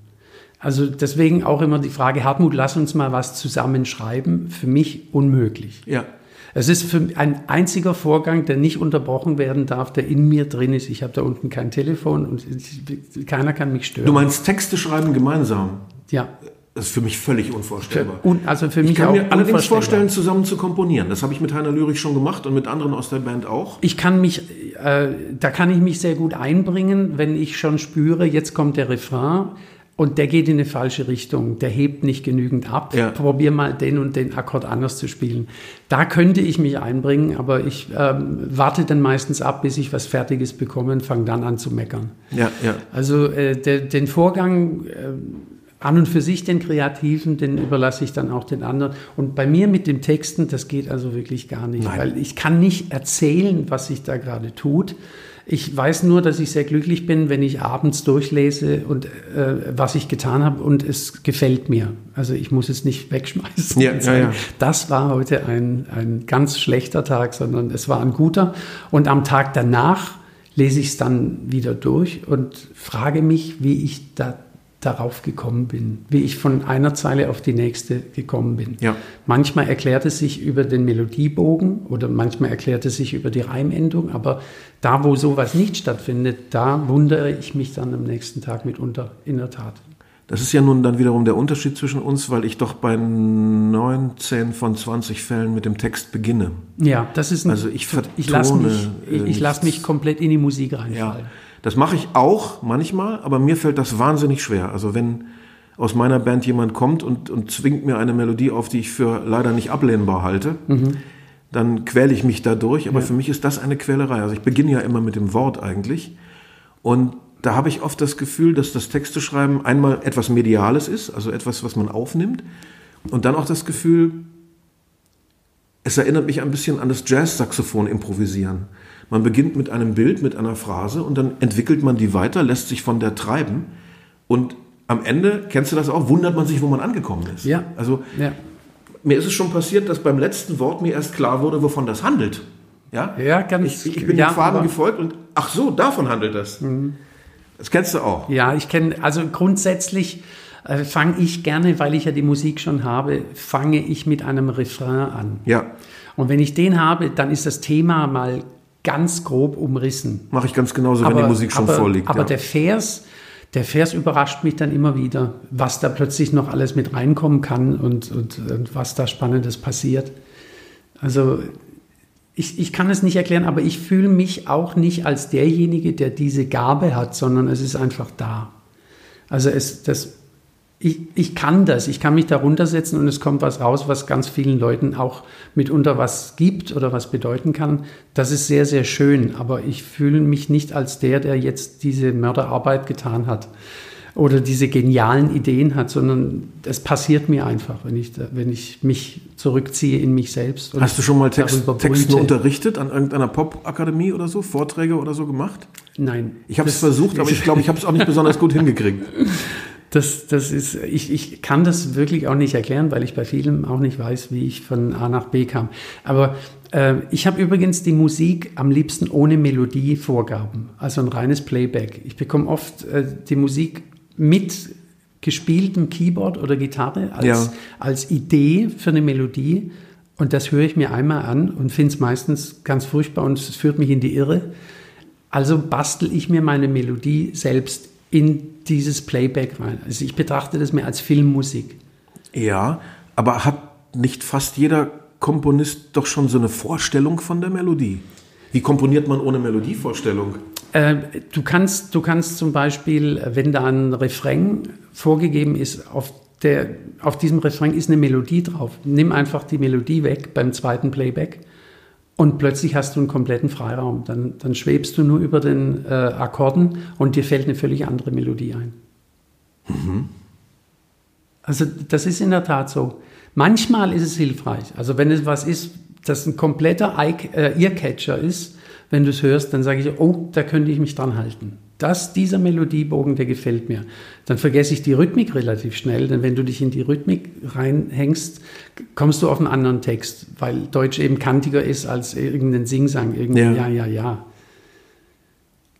Also deswegen auch immer die Frage, Hartmut, lass uns mal was zusammenschreiben. Für mich unmöglich. Ja. Es ist für ein einziger Vorgang, der nicht unterbrochen werden darf, der in mir drin ist. Ich habe da unten kein Telefon und keiner kann mich stören. Du meinst Texte schreiben gemeinsam? ja, Das ist für mich völlig unvorstellbar. Un, also für mich ich kann auch mir allerdings vorstellen, zusammen zu komponieren. Das habe ich mit Heiner Lürich schon gemacht und mit anderen aus der Band auch. Ich kann mich, äh, da kann ich mich sehr gut einbringen, wenn ich schon spüre, jetzt kommt der Refrain und der geht in eine falsche Richtung, der hebt nicht genügend ab. Ja. Probier mal den und den Akkord anders zu spielen. Da könnte ich mich einbringen, aber ich ähm, warte dann meistens ab, bis ich was Fertiges bekomme und fange dann an zu meckern. Ja, ja. Also äh, der, den Vorgang äh, an und für sich, den Kreativen, den überlasse ich dann auch den anderen. Und bei mir mit dem Texten, das geht also wirklich gar nicht, Nein. weil ich kann nicht erzählen, was sich da gerade tut. Ich weiß nur, dass ich sehr glücklich bin, wenn ich abends durchlese und äh, was ich getan habe und es gefällt mir. Also ich muss es nicht wegschmeißen. Ja, ja, ja. Das war heute ein, ein ganz schlechter Tag, sondern es war ein guter. Und am Tag danach lese ich es dann wieder durch und frage mich, wie ich da darauf gekommen bin, wie ich von einer Zeile auf die nächste gekommen bin. Ja. Manchmal erklärt es sich über den Melodiebogen oder manchmal erklärt es sich über die Reimendung, aber da, wo sowas nicht stattfindet, da wundere ich mich dann am nächsten Tag mitunter in der Tat. Das ist ja nun dann wiederum der Unterschied zwischen uns, weil ich doch bei 19 von 20 Fällen mit dem Text beginne. Ja, das ist ein, Also ich ich lasse vertone, mich, ich, äh, ich lass mich komplett in die Musik Ja, reinfallen. Das mache ich auch manchmal, aber mir fällt das wahnsinnig schwer. Also wenn aus meiner Band jemand kommt und, und zwingt mir eine Melodie auf, die ich für leider nicht ablehnbar halte, dann quäle ich mich dadurch. Aber für mich ist das eine Quälerei. Also ich beginne ja immer mit dem Wort eigentlich. Und da habe ich oft das Gefühl, dass das Texteschreiben einmal etwas Mediales ist, also etwas, was man aufnimmt. Und dann auch das Gefühl, es erinnert mich ein bisschen an das Jazz-Saxophon improvisieren. Man beginnt mit einem Bild, mit einer Phrase und dann entwickelt man die weiter, lässt sich von der treiben und am Ende, kennst du das auch, wundert man sich, wo man angekommen ist. Ja. Also Ja. mir ist es schon passiert, dass beim letzten Wort mir erst klar wurde, wovon das handelt. Ja, Ja, ganz- Ich, ich bin ja, dem Faden Mhm. gefolgt und ach so, davon handelt das. Das kennst du auch. Ja, ich kenne, also grundsätzlich äh, fange ich gerne, weil ich ja die Musik schon habe, fange ich mit einem Refrain an. Ja, Und wenn ich den habe, dann ist das Thema mal ganz grob umrissen. mache ich ganz genauso, wenn die Musik schon aber, vorliegt. Aber ja. der Vers, der Vers überrascht mich dann immer wieder, was da plötzlich noch alles mit reinkommen kann und, und, und was da Spannendes passiert. Also ich, ich kann es nicht erklären, aber ich fühle mich auch nicht als derjenige, der diese Gabe hat, sondern es ist einfach da. Also es, das, ich, ich kann das, ich kann mich da runtersetzen und es kommt was raus, was ganz vielen Leuten auch mitunter was gibt oder was bedeuten kann. Das ist sehr, sehr schön, aber ich fühle mich nicht als der, der jetzt diese Mörderarbeit getan hat oder diese genialen Ideen hat, sondern es passiert mir einfach, wenn ich, da- wenn ich mich zurückziehe in mich selbst. Hast du schon mal Text, Texten unterrichtet an irgendeiner Popakademie oder so, Vorträge oder so gemacht? Nein. Ich habe es versucht, aber ich glaube, ich habe es auch nicht besonders gut hingekriegt. Das, das ist, ich, ich kann das wirklich auch nicht erklären, weil ich bei vielem auch nicht weiß, wie ich von A nach B kam. Aber äh, ich habe übrigens die Musik am liebsten ohne Melodievorgaben, also ein reines Playback. Ich bekomme oft äh, die Musik mit gespieltem Keyboard oder Gitarre als, Ja. als Idee für eine Melodie. Und das höre ich mir einmal an und finde es meistens ganz furchtbar und es führt mich in die Irre. Also bastel ich mir meine Melodie selbst in dieses Playback rein. Also ich betrachte das mehr als Filmmusik. Ja, aber hat nicht fast jeder Komponist doch schon so eine Vorstellung von der Melodie? Wie komponiert man ohne Melodievorstellung? Äh, du, kannst, du kannst zum Beispiel, wenn da ein Refrain vorgegeben ist, auf, der, auf diesem Refrain ist eine Melodie drauf. Nimm einfach die Melodie weg beim zweiten Playback und plötzlich hast du einen kompletten Freiraum. Dann, dann schwebst du nur über den äh, Akkorden und dir fällt eine völlig andere Melodie ein. Also das ist in der Tat so. Manchmal ist es hilfreich. Also wenn es was ist, das ein kompletter Eye- äh, Earcatcher ist, wenn du es hörst, dann sage ich, oh, da könnte ich mich dran halten. Das, dieser Melodiebogen, der gefällt mir. Dann vergesse ich die Rhythmik relativ schnell, denn wenn du dich in die Rhythmik reinhängst, kommst du auf einen anderen Text, weil Deutsch eben kantiger ist als irgendein Singsang, irgendein Ja. ja, ja, ja.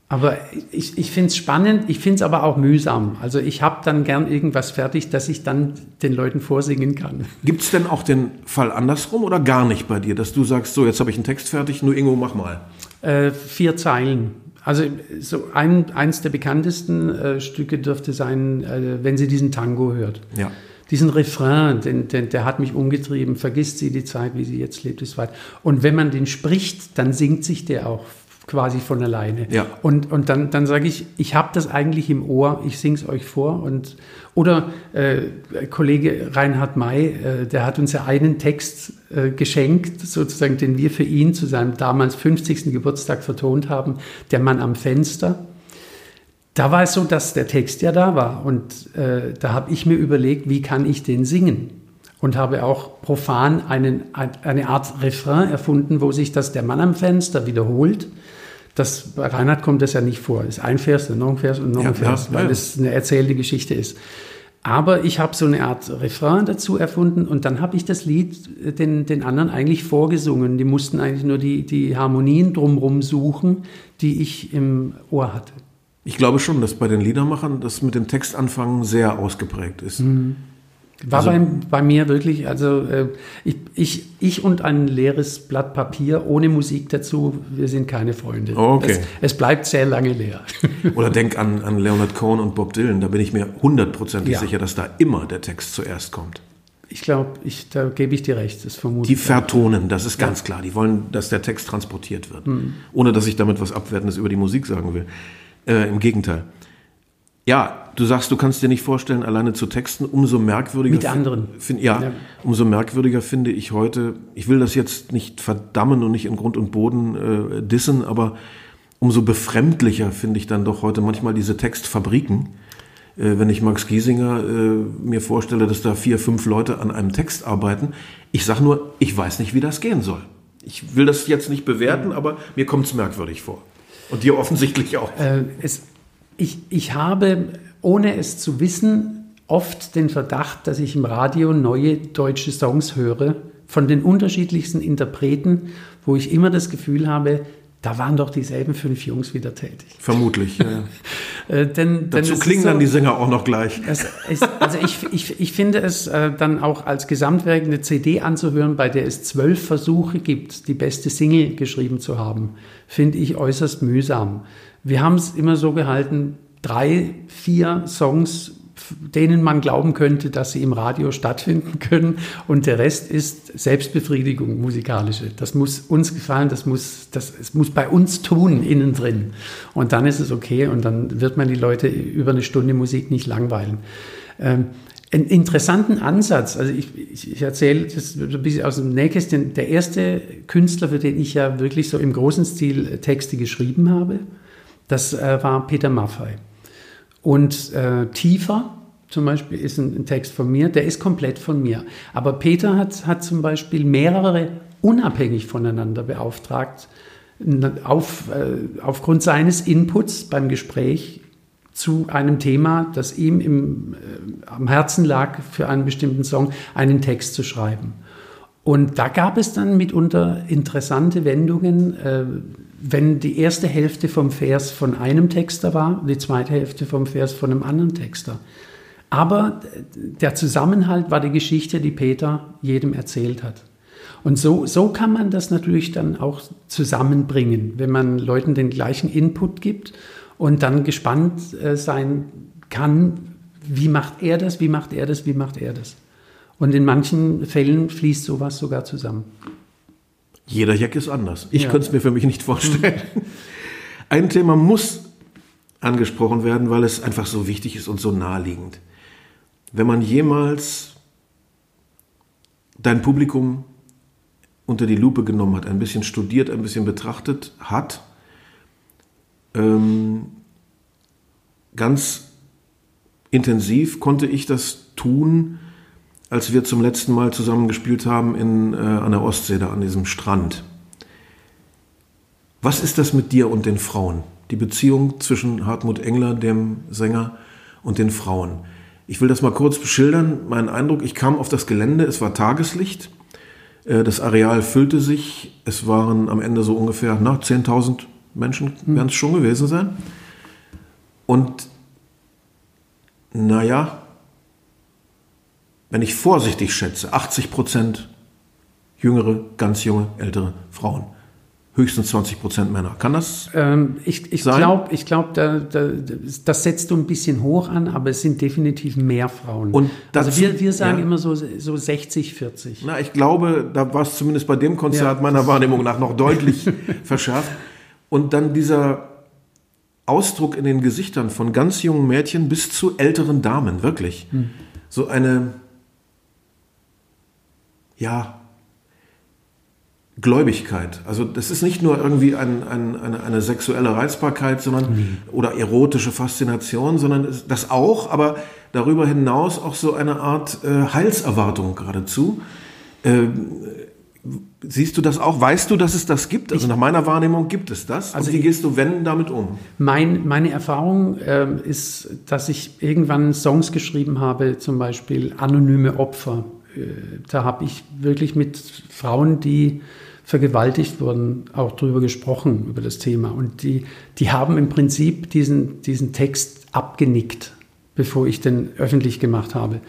Aber ich, ich finde es spannend, ich finde es aber auch mühsam. Also ich habe dann gern irgendwas fertig, dass ich dann den Leuten vorsingen kann. Gibt es denn auch den Fall andersrum oder gar nicht bei dir, dass du sagst, so, jetzt habe ich einen Text fertig, nur Ingo, mach mal. Äh, vier Zeilen. Also so ein, eins der bekanntesten äh, Stücke dürfte sein, äh, wenn sie diesen Tango hört. Ja. diesen Refrain, den, den, der hat mich umgetrieben, vergisst sie die Zeit, wie sie jetzt lebt, ist weit. Und wenn man den spricht, dann singt sich der auch quasi von alleine. Ja. Und, und dann, dann sage ich, ich habe das eigentlich im Ohr, ich singe es euch vor. Und, oder äh, Kollege Reinhard May, äh, der hat uns ja einen Text äh, geschenkt, sozusagen, den wir für ihn zu seinem damals 50. Geburtstag vertont haben, Der Mann am Fenster. Da war es so, dass der Text ja da war. Und äh, da habe ich mir überlegt, wie kann ich den singen? Und habe auch profan einen, eine Art Refrain erfunden, wo sich das Der Mann am Fenster wiederholt. Das, bei Reinhard kommt das ja nicht vor. Es ist ein Vers, noch ein Vers und noch ein Vers, ja, weil ja. es eine erzählte Geschichte ist. Aber ich habe so eine Art Refrain dazu erfunden und dann habe ich das Lied äh, den, den anderen eigentlich vorgesungen. Die mussten eigentlich nur die, die Harmonien drumherum suchen, die ich im Ohr hatte. Ich glaube schon, dass bei den Liedermachern das mit dem Textanfangen sehr ausgeprägt ist. Mhm. War also, bei, bei, mir wirklich, also äh, ich, ich, ich und ein leeres Blatt Papier ohne Musik dazu, wir sind keine Freunde. Okay. Es, es bleibt sehr lange leer. Oder denk an, an Leonard Cohen und Bob Dylan, da bin ich mir hundertprozentig ja. sicher, dass da immer der Text zuerst kommt. Ich glaube, ich, da gebe ich dir recht. Das vermute die vertonen, das ist ganz ja. klar. Die wollen, dass der Text transportiert wird. Mhm. Ohne dass ich damit was Abwertendes über die Musik sagen will. Äh, Im Gegenteil. Ja, du sagst, du kannst dir nicht vorstellen, alleine zu texten. Umso merkwürdiger. Mit anderen. Find, ja, ja, umso merkwürdiger finde ich heute. Ich will das jetzt nicht verdammen und nicht in Grund und Boden äh, dissen, aber umso befremdlicher finde ich dann doch heute manchmal diese Textfabriken. Äh, wenn ich Max Giesinger äh, mir vorstelle, dass da vier, fünf Leute an einem Text arbeiten. Ich sage nur, ich weiß nicht, wie das gehen soll. Ich will das jetzt nicht bewerten, aber mir kommt es merkwürdig vor. Und dir offensichtlich auch. Äh, es, ich, ich habe, ohne es zu wissen, oft den Verdacht, dass ich im Radio neue deutsche Songs höre von den unterschiedlichsten Interpreten, wo ich immer das Gefühl habe, da waren doch dieselben fünf Jungs wieder tätig. Vermutlich. Ja. äh, denn, Dazu denn klingen so, dann die Sänger auch noch gleich. Ist, also ich, ich, ich finde es äh, dann auch als Gesamtwerk eine CD anzuhören, bei der es zwölf Versuche gibt, die beste Single geschrieben zu haben, finde ich äußerst mühsam. Wir haben es immer so gehalten, drei, vier Songs denen man glauben könnte, dass sie im Radio stattfinden können. Und der Rest ist Selbstbefriedigung, musikalische. Das muss uns gefallen, das muss, das, es muss bei uns tun, innen drin. Und dann ist es okay und dann wird man die Leute über eine Stunde Musik nicht langweilen. Ähm, einen interessanten Ansatz, also ich, ich, ich erzähle das ein bisschen aus dem Nähkästchen. Der erste Künstler, für den ich ja wirklich so im großen Stil Texte geschrieben habe, das äh, war Peter Maffei. Und äh, tiefer zum Beispiel ist ein, ein, Text von mir, der ist komplett von mir. Aber Peter hat, hat zum Beispiel mehrere unabhängig voneinander beauftragt, auf, äh, aufgrund seines Inputs beim Gespräch zu einem Thema, das ihm im, äh, am Herzen lag, für einen bestimmten Song einen Text zu schreiben. Und da gab es dann mitunter interessante Wendungen. Äh, wenn die erste Hälfte vom Vers von einem Texter war, die zweite Hälfte vom Vers von einem anderen Texter. Aber der Zusammenhalt war die Geschichte, die Peter jedem erzählt hat. Und so, so kann man das natürlich dann auch zusammenbringen, wenn man Leuten den gleichen Input gibt und dann gespannt äh, sein kann, wie macht er das, wie macht er das, wie macht er das. Und in manchen Fällen fließt sowas sogar zusammen. Jeder Jack ist anders. Ich ja. könnte es mir für mich nicht vorstellen. Ein Thema muss angesprochen werden, weil es einfach so wichtig ist und so naheliegend. Wenn man jemals dein Publikum unter die Lupe genommen hat, ein bisschen studiert, ein bisschen betrachtet hat, ähm, ganz intensiv konnte ich das tun, als wir zum letzten Mal zusammen gespielt haben in, äh, an der Ostsee, da an diesem Strand. Was ist das mit dir und den Frauen? Die Beziehung zwischen Hartmut Engler, dem Sänger, und den Frauen. Ich will das mal kurz beschildern. Mein Eindruck, ich kam auf das Gelände, es war Tageslicht, äh, das Areal füllte sich, es waren am Ende so ungefähr 10.000 Menschen, hm. werden es schon gewesen sein. Und naja, wenn ich vorsichtig schätze, 80 Prozent jüngere, ganz junge, ältere Frauen. höchstens 20 Prozent Männer. Kann das ähm, ich ich glaube, ich glaub, da, da, das setzt du ein bisschen hoch an, aber es sind definitiv mehr Frauen. Und dazu, also wir, wir sagen ja. immer so, so 60, 40. Na, ich glaube, da war es zumindest bei dem Konzert ja. meiner Wahrnehmung nach noch deutlich verschärft. Und dann dieser Ausdruck in den Gesichtern von ganz jungen Mädchen bis zu älteren Damen, wirklich. Hm. So eine, ja, Gläubigkeit. Also das ist nicht nur irgendwie ein, ein, eine, eine, sexuelle Reizbarkeit, sondern mhm. oder erotische Faszination, sondern das auch, aber darüber hinaus auch so eine Art äh, Heilserwartung geradezu. Äh, siehst du das auch? Weißt du, dass es das gibt? Also nach meiner Wahrnehmung gibt es das. Also Und wie gehst du, wenn, damit um? Mein, meine Erfahrung äh, ist, dass ich irgendwann Songs geschrieben habe, zum Beispiel Anonyme Opfer. Äh, da habe ich wirklich mit Frauen, die vergewaltigt wurden, auch darüber gesprochen, über das Thema. Und die, die haben im Prinzip diesen, diesen Text abgenickt, bevor ich den öffentlich gemacht habe.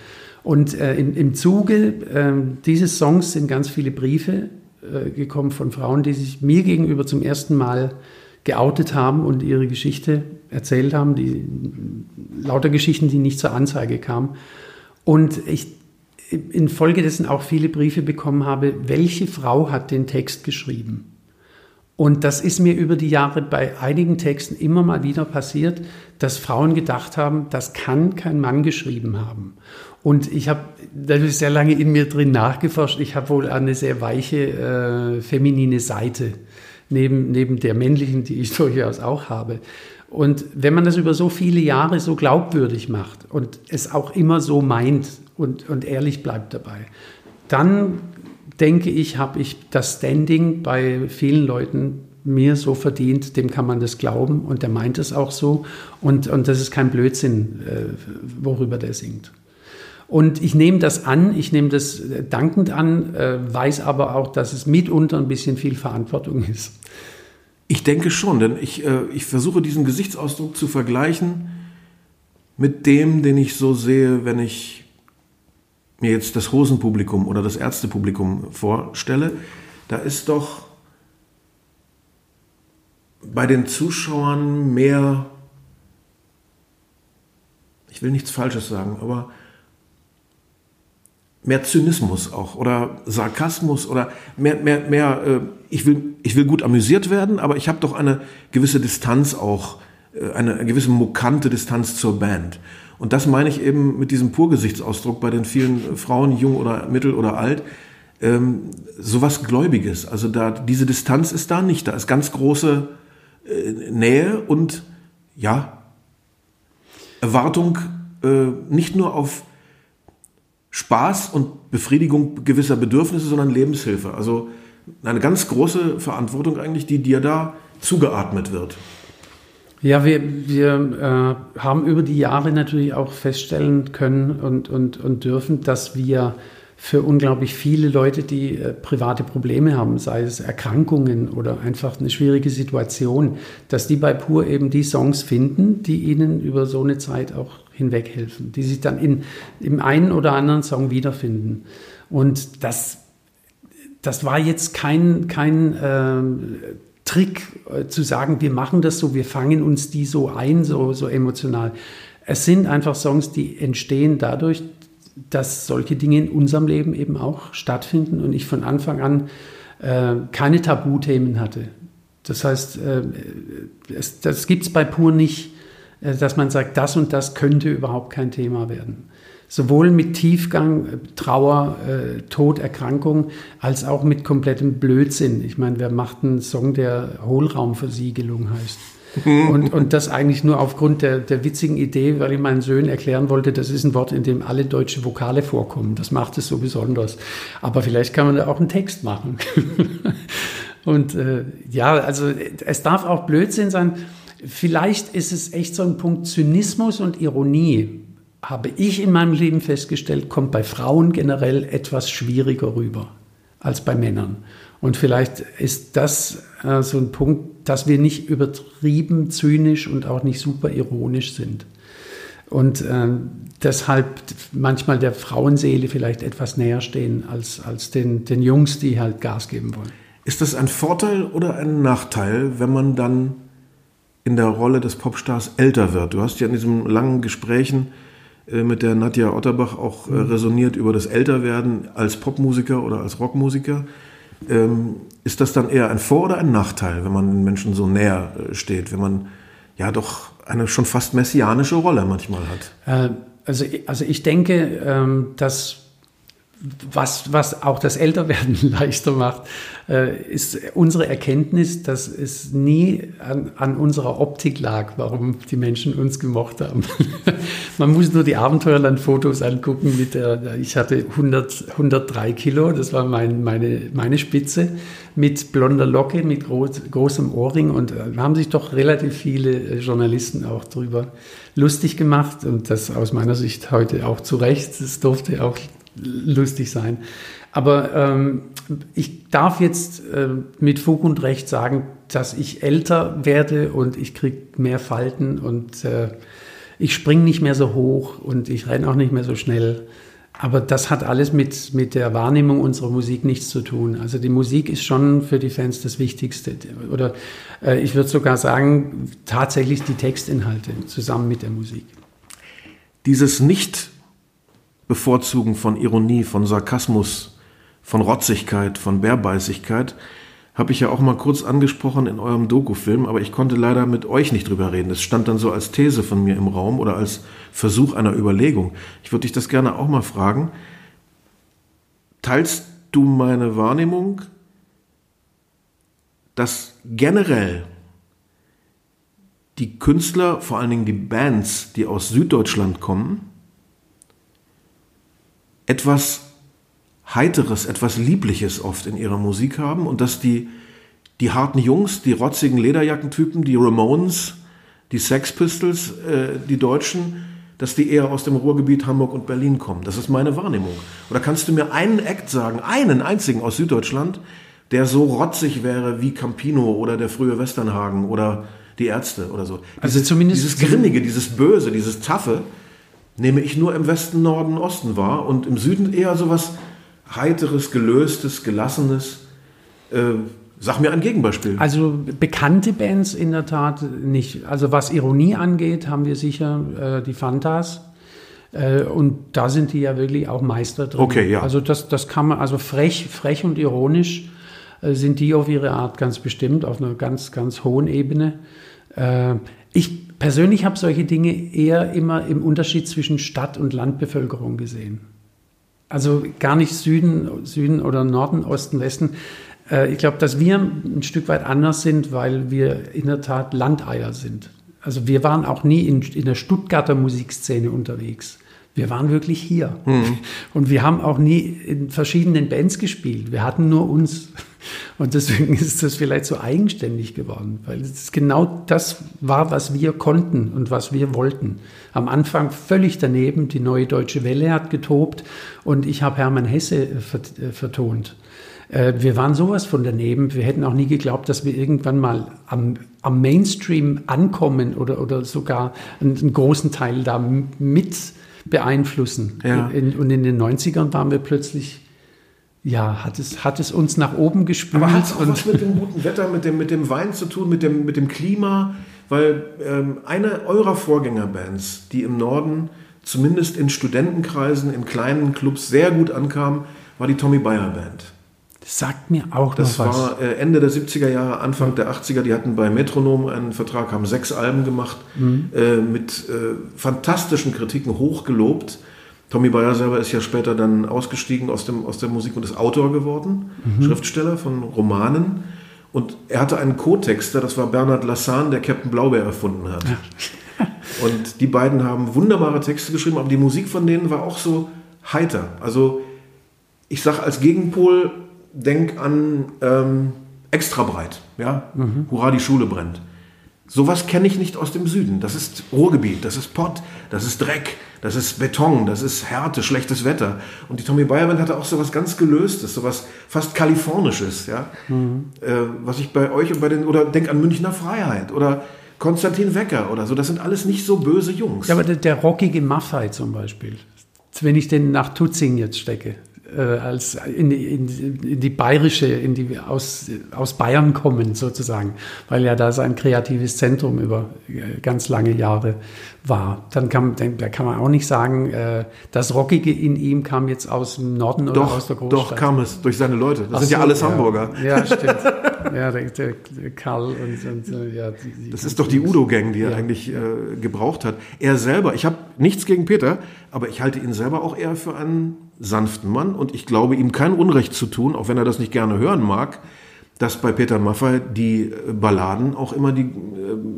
Und äh, in, im Zuge äh, dieses Songs sind ganz viele Briefe äh, gekommen von Frauen, die sich mir gegenüber zum ersten Mal geoutet haben und ihre Geschichte erzählt haben, die lauter Geschichten, die nicht zur Anzeige kamen. Und ich infolgedessen auch viele Briefe bekommen habe, welche Frau hat den Text geschrieben? Und das ist mir über die Jahre bei einigen Texten immer mal wieder passiert, dass Frauen gedacht haben, das kann kein Mann geschrieben haben. Und ich habe natürlich sehr lange in mir drin nachgeforscht. Ich habe wohl eine sehr weiche äh, feminine Seite neben, neben der männlichen, die ich durchaus auch habe. Und wenn man das über so viele Jahre so glaubwürdig macht und es auch immer so meint, und, und ehrlich bleibt dabei. Dann denke ich, habe ich das Standing bei vielen Leuten mir so verdient, dem kann man das glauben und der meint es auch so. Und, und das ist kein Blödsinn, äh, worüber der singt. Und ich nehme das an, ich nehme das dankend an, äh, weiß aber auch, dass es mitunter ein bisschen viel Verantwortung ist. Ich denke schon, denn ich, äh, ich versuche diesen Gesichtsausdruck zu vergleichen mit dem, den ich so sehe, wenn ich mir jetzt das Hosenpublikum oder das Ärztepublikum vorstelle, da ist doch bei den Zuschauern mehr, ich will nichts Falsches sagen, aber mehr Zynismus auch oder Sarkasmus oder mehr, mehr, mehr äh, ich, will, ich will gut amüsiert werden, aber ich habe doch eine gewisse Distanz auch, äh, eine gewisse mokante Distanz zur Band. Und das meine ich eben mit diesem Purgesichtsausdruck bei den vielen Frauen, jung oder mittel oder alt. Ähm, sowas Gläubiges. Also da, diese Distanz ist da nicht. Da ist ganz große äh, Nähe und ja, Erwartung äh, nicht nur auf Spaß und Befriedigung gewisser Bedürfnisse, sondern Lebenshilfe. Also eine ganz große Verantwortung eigentlich, die dir da zugeatmet wird. Ja, wir, wir äh, haben über die Jahre natürlich auch feststellen können und, und, und dürfen, dass wir für unglaublich viele Leute, die äh, private Probleme haben, sei es Erkrankungen oder einfach eine schwierige Situation, dass die bei Pur eben die Songs finden, die ihnen über so eine Zeit auch hinweg helfen, die sich dann in, im einen oder anderen Song wiederfinden. Und das, das war jetzt kein, kein äh, Trick äh, zu sagen, wir machen das so, wir fangen uns die so ein, so, so emotional. Es sind einfach Songs, die entstehen dadurch, dass solche Dinge in unserem Leben eben auch stattfinden und ich von Anfang an äh, keine Tabuthemen hatte. Das heißt, äh, es, das gibt es bei Pur nicht, äh, dass man sagt, das und das könnte überhaupt kein Thema werden sowohl mit Tiefgang, Trauer, äh, Tod, Erkrankung, als auch mit komplettem Blödsinn. Ich meine, wer macht einen Song, der Hohlraumversiegelung heißt? und, und das eigentlich nur aufgrund der, der witzigen Idee, weil ich meinen Söhnen erklären wollte, das ist ein Wort, in dem alle deutsche Vokale vorkommen. Das macht es so besonders. Aber vielleicht kann man da auch einen Text machen. und äh, ja, also es darf auch Blödsinn sein. Vielleicht ist es echt so ein Punkt Zynismus und Ironie habe ich in meinem Leben festgestellt, kommt bei Frauen generell etwas schwieriger rüber als bei Männern. Und vielleicht ist das äh, so ein Punkt, dass wir nicht übertrieben zynisch und auch nicht super ironisch sind. Und äh, deshalb manchmal der Frauenseele vielleicht etwas näher stehen als, als den, den Jungs, die halt Gas geben wollen. Ist das ein Vorteil oder ein Nachteil, wenn man dann in der Rolle des Popstars älter wird? Du hast ja in diesen langen Gesprächen mit der Nadja Otterbach auch äh, mhm. resoniert über das Älterwerden als Popmusiker oder als Rockmusiker. Ähm, ist das dann eher ein Vor- oder ein Nachteil, wenn man den Menschen so näher äh, steht, wenn man ja doch eine schon fast messianische Rolle manchmal hat? also, also ich denke, ähm, dass was, was auch das Älterwerden leichter macht, äh, ist unsere Erkenntnis, dass es nie an, an, unserer Optik lag, warum die Menschen uns gemocht haben. Man muss nur die Abenteuerland-Fotos angucken. Mit der, ich hatte 100, 103 Kilo, das war mein, meine, meine Spitze, mit blonder Locke, mit groß, großem Ohrring und da äh, haben sich doch relativ viele äh, Journalisten auch drüber lustig gemacht und das aus meiner Sicht heute auch zu Recht. Das durfte auch lustig sein. Aber ähm, ich darf jetzt äh, mit Fug und Recht sagen, dass ich älter werde und ich kriege mehr Falten und äh, ich springe nicht mehr so hoch und ich renne auch nicht mehr so schnell. Aber das hat alles mit, mit der Wahrnehmung unserer Musik nichts zu tun. Also die Musik ist schon für die Fans das Wichtigste. Oder äh, ich würde sogar sagen, tatsächlich die Textinhalte zusammen mit der Musik. Dieses nicht Bevorzugen von Ironie, von Sarkasmus, von Rotzigkeit, von Bärbeißigkeit, habe ich ja auch mal kurz angesprochen in eurem Dokufilm, aber ich konnte leider mit euch nicht drüber reden. Es stand dann so als These von mir im Raum oder als Versuch einer Überlegung. Ich würde dich das gerne auch mal fragen. Teilst du meine Wahrnehmung, dass generell die Künstler, vor allen Dingen die Bands, die aus Süddeutschland kommen, etwas Heiteres, etwas Liebliches oft in ihrer Musik haben und dass die, die harten Jungs, die rotzigen Lederjackentypen, die Ramones, die Sex Pistols, äh, die Deutschen, dass die eher aus dem Ruhrgebiet Hamburg und Berlin kommen. Das ist meine Wahrnehmung. Oder kannst du mir einen Act sagen, einen einzigen aus Süddeutschland, der so rotzig wäre wie Campino oder der frühe Westernhagen oder die Ärzte oder so? Also dieses, zumindest dieses Grinnige, dieses Böse, dieses Taffe, nehme ich nur im Westen, Norden, Osten wahr und im Süden eher so was Heiteres, Gelöstes, Gelassenes. Äh, sag mir ein Gegenbeispiel. Also bekannte Bands in der Tat nicht. Also was Ironie angeht, haben wir sicher äh, die Fantas. Äh, und da sind die ja wirklich auch Meister drin. Okay, ja. Also das, das kann man, also frech, frech und ironisch äh, sind die auf ihre Art ganz bestimmt, auf einer ganz, ganz hohen Ebene. Ich persönlich habe solche Dinge eher immer im Unterschied zwischen Stadt- und Landbevölkerung gesehen. Also gar nicht Süden, Süden oder Norden, Osten, Westen. Äh, ich glaube, dass wir ein Stück weit anders sind, weil wir in der Tat Landeier sind. Also wir waren auch nie in, in der Stuttgarter Musikszene unterwegs. Wir waren wirklich hier. Mhm. Und wir haben auch nie in verschiedenen Bands gespielt. Wir hatten nur uns. Und deswegen ist das vielleicht so eigenständig geworden, weil es genau das war, was wir konnten und was wir wollten. Am Anfang völlig daneben, die neue deutsche Welle hat getobt und ich habe Hermann Hesse äh, vertont. Äh, wir waren sowas von daneben. Wir hätten auch nie geglaubt, dass wir irgendwann mal am, am Mainstream ankommen oder, oder sogar einen, einen großen Teil da mit beeinflussen. Ja. In, und in den 90ern waren wir plötzlich ja, hat es, hat es uns nach oben gespült. Aber hat es auch was mit dem guten Wetter, mit dem, mit dem Wein zu tun, mit dem, mit dem Klima? Weil ähm, eine eurer Vorgängerbands, die im Norden zumindest in Studentenkreisen, in kleinen Clubs sehr gut ankam, war die Tommy Bayer Band. Das sagt mir auch das noch was. Das war äh, Ende der 70er Jahre, Anfang der 80er. Die hatten bei Metronom einen Vertrag, haben sechs Alben gemacht, mhm. äh, mit äh, fantastischen Kritiken hochgelobt. Tommy Bayer selber ist ja später dann ausgestiegen aus, dem, aus der Musik und ist Autor geworden, mhm. Schriftsteller von Romanen. Und er hatte einen Co-Texter, das war Bernhard Lassan, der Captain Blaubeer erfunden hat. Ja. und die beiden haben wunderbare Texte geschrieben, aber die Musik von denen war auch so heiter. Also ich sage als Gegenpol, denk an ähm, extra breit. Ja? Mhm. Hurra, die Schule brennt. Sowas kenne ich nicht aus dem Süden. Das ist Ruhrgebiet, das ist Pott, das ist Dreck, das ist Beton, das ist Härte, schlechtes Wetter. Und die Tommy Bayer Band hatte auch sowas ganz Gelöstes, sowas fast Kalifornisches, ja. Mhm. Äh, was ich bei euch und bei den, oder denk an Münchner Freiheit oder Konstantin Wecker oder so, das sind alles nicht so böse Jungs. Ja, aber der, der rockige Maffei zum Beispiel, wenn ich den nach Tutzing jetzt stecke, als in, in, in, die bayerische, in die aus, aus Bayern kommen sozusagen, weil ja da sein kreatives Zentrum über äh, ganz lange Jahre war. Dann kann, da kann man auch nicht sagen, äh, das Rockige in ihm kam jetzt aus dem Norden oder aus der Großstadt. Doch, kam es durch seine Leute. Das Ach sind so, ja alles ja. Hamburger. Ja, stimmt. ja, der, der, Karl und, und äh, ja. Die, die das ist doch die Udo-Gang, die er eigentlich äh, gebraucht hat. Er selber, ich habe nichts gegen Peter, aber ich halte ihn selber auch eher für einen sanften Mann und ich glaube ihm kein Unrecht zu tun, auch wenn er das nicht gerne hören mag, dass bei Peter Maffay die äh, Balladen auch immer die äh,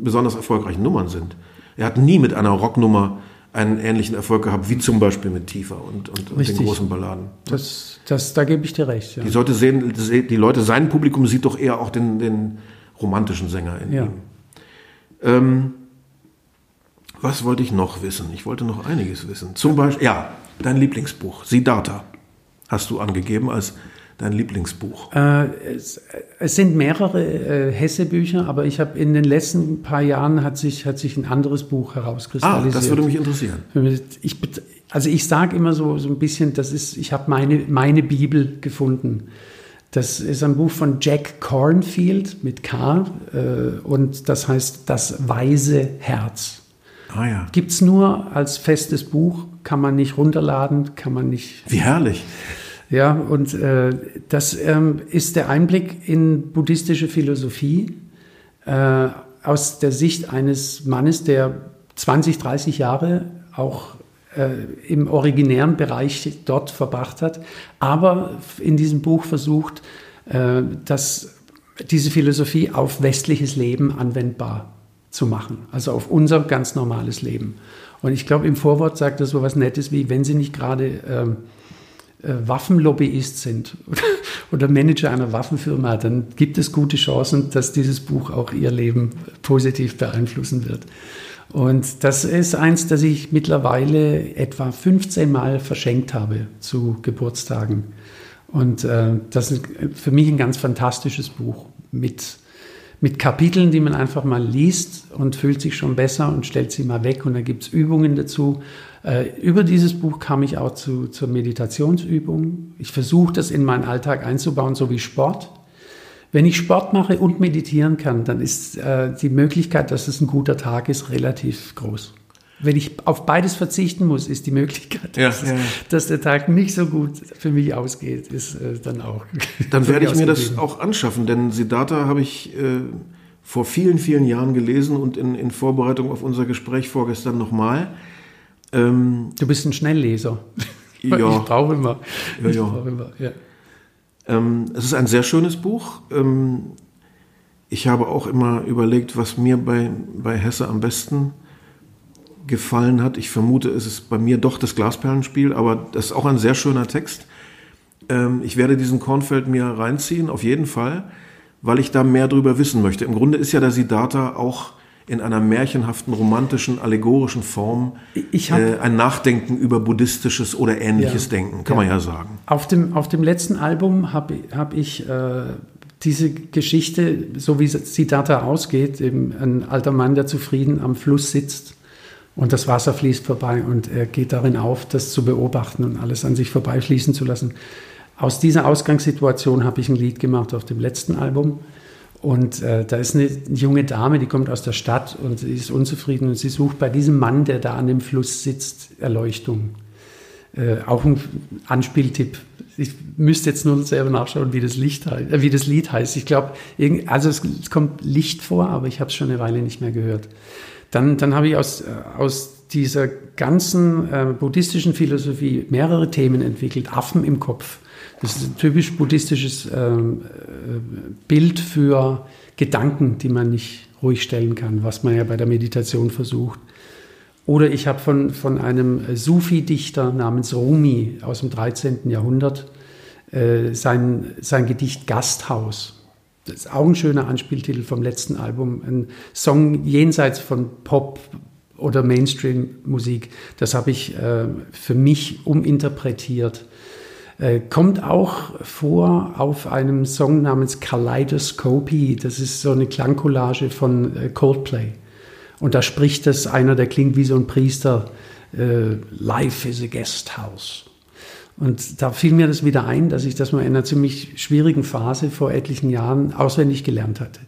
besonders erfolgreichen Nummern sind. Er hat nie mit einer Rocknummer einen ähnlichen Erfolg gehabt, wie zum Beispiel mit Tifa und, und, und den großen Balladen. Das, das, da gebe ich dir recht. Ja. Die, sollte sehen, die Leute, sein Publikum sieht doch eher auch den, den romantischen Sänger in ja. ihm. Ähm, was wollte ich noch wissen? Ich wollte noch einiges wissen. Zum Beispiel, ja, dein Lieblingsbuch, Siddhartha, hast du angegeben als dein Lieblingsbuch? Äh, es, es, sind mehrere äh, Hesse-Bücher, aber ich habe in den letzten paar Jahren hat sich, hat sich ein anderes Buch herauskristallisiert. Ah, das würde mich interessieren. Ich, also ich sage immer so, so ein bisschen, das ist, ich habe meine, meine Bibel gefunden. Das ist ein Buch von Jack Cornfield mit K äh, und das heißt Das weise Herz. Ah ja. Gibt es nur als festes Buch, kann man nicht runterladen, kann man nicht. Wie herrlich. Ja, und äh, das ähm, ist der Einblick in buddhistische Philosophie äh, aus der Sicht eines Mannes, der 20, 30 Jahre auch äh, im originären Bereich dort verbracht hat, aber in diesem Buch versucht, äh, dass diese Philosophie auf westliches Leben anwendbar zu machen, also auf unser ganz normales Leben. Und ich glaube, im Vorwort sagt er so was Nettes wie, wenn Sie nicht gerade ähm, äh, Waffenlobbyist sind oder Manager einer Waffenfirma, dann gibt es gute Chancen, dass dieses Buch auch Ihr Leben positiv beeinflussen wird. Und das ist eins, das ich mittlerweile etwa 15 Mal verschenkt habe zu Geburtstagen. Und äh, das ist für mich ein ganz fantastisches Buch mit mit Kapiteln, die man einfach mal liest und fühlt sich schon besser und stellt sie mal weg und dann gibt es Übungen dazu. Äh, über dieses Buch kam ich auch zu, zur Meditationsübung. Ich versuche das in meinen Alltag einzubauen, so wie Sport. Wenn ich Sport mache und meditieren kann, dann ist äh, die Möglichkeit, dass es ein guter Tag ist, relativ groß. Wenn ich auf beides verzichten muss, ist die Möglichkeit, ja, dass, ja. dass, der Tag nicht so gut für mich ausgeht, ist äh, dann auch. Dann werde ich mir das auch anschaffen, denn Siddhartha habe ich äh, vor vielen, vielen Jahren gelesen und in, in Vorbereitung auf unser Gespräch vorgestern nochmal. Ähm, du bist ein Schnellleser. Ja. Ich brauche immer. Ja, ja. Brauche immer ja. Ähm, es ist ein sehr schönes Buch. Ähm, ich habe auch immer überlegt, was mir bei, bei Hesse am besten gefallen hat. Ich vermute, es ist bei mir doch das Glasperlenspiel, aber das ist auch ein sehr schöner Text. Ähm, ich werde diesen Kornfeld mir reinziehen, auf jeden Fall, weil ich da mehr drüber wissen möchte. Im Grunde ist ja der Siddhartha auch in einer märchenhaften, romantischen, allegorischen Form hab, äh, ein Nachdenken über buddhistisches oder ähnliches ja, Denken, kann ja. man ja sagen. Auf dem, auf dem letzten Album habe hab ich äh, diese Geschichte, so wie Siddhartha ausgeht, eben ein alter Mann, der zufrieden am Fluss sitzt und das Wasser fließt vorbei und er geht darin auf, das zu beobachten und alles an sich vorbeifließen zu lassen. Aus dieser Ausgangssituation habe ich ein Lied gemacht auf dem letzten Album. Und äh, da ist eine junge Dame, die kommt aus der Stadt und sie ist unzufrieden und sie sucht bei diesem Mann, der da an dem Fluss sitzt, Erleuchtung. Äh, auch ein Anspieltipp. Ich müsste jetzt nur selber nachschauen, wie das, Licht, äh, wie das Lied heißt. Ich glaube, also es, es, kommt Licht vor, aber ich habe es schon eine Weile nicht mehr gehört. Dann, dann habe ich aus, aus dieser ganzen äh, buddhistischen Philosophie mehrere Themen entwickelt. Affen im Kopf. Das ist ein typisch buddhistisches ähm, äh, Bild für Gedanken, die man nicht ruhig stellen kann, was man ja bei der Meditation versucht. Oder ich habe von, von einem Sufi-Dichter namens Rumi aus dem 13. Jahrhundert äh, sein, sein Gedicht Gasthaus. Das ist auch ein schöner Anspieltitel vom letzten Album. Ein Song jenseits von Pop oder Mainstream-Musik. Das habe ich äh, für mich uminterpretiert äh, kommt auch vor auf einem Song namens Kaleidoscopy. Das ist so eine Klangcollage von äh, Coldplay. Und da spricht das einer, der klingt wie so ein Priester. Äh, Life is a guest house. Und da fiel mir das wieder ein, dass ich das mal in einer ziemlich schwierigen Phase vor etlichen Jahren auswendig gelernt hatte.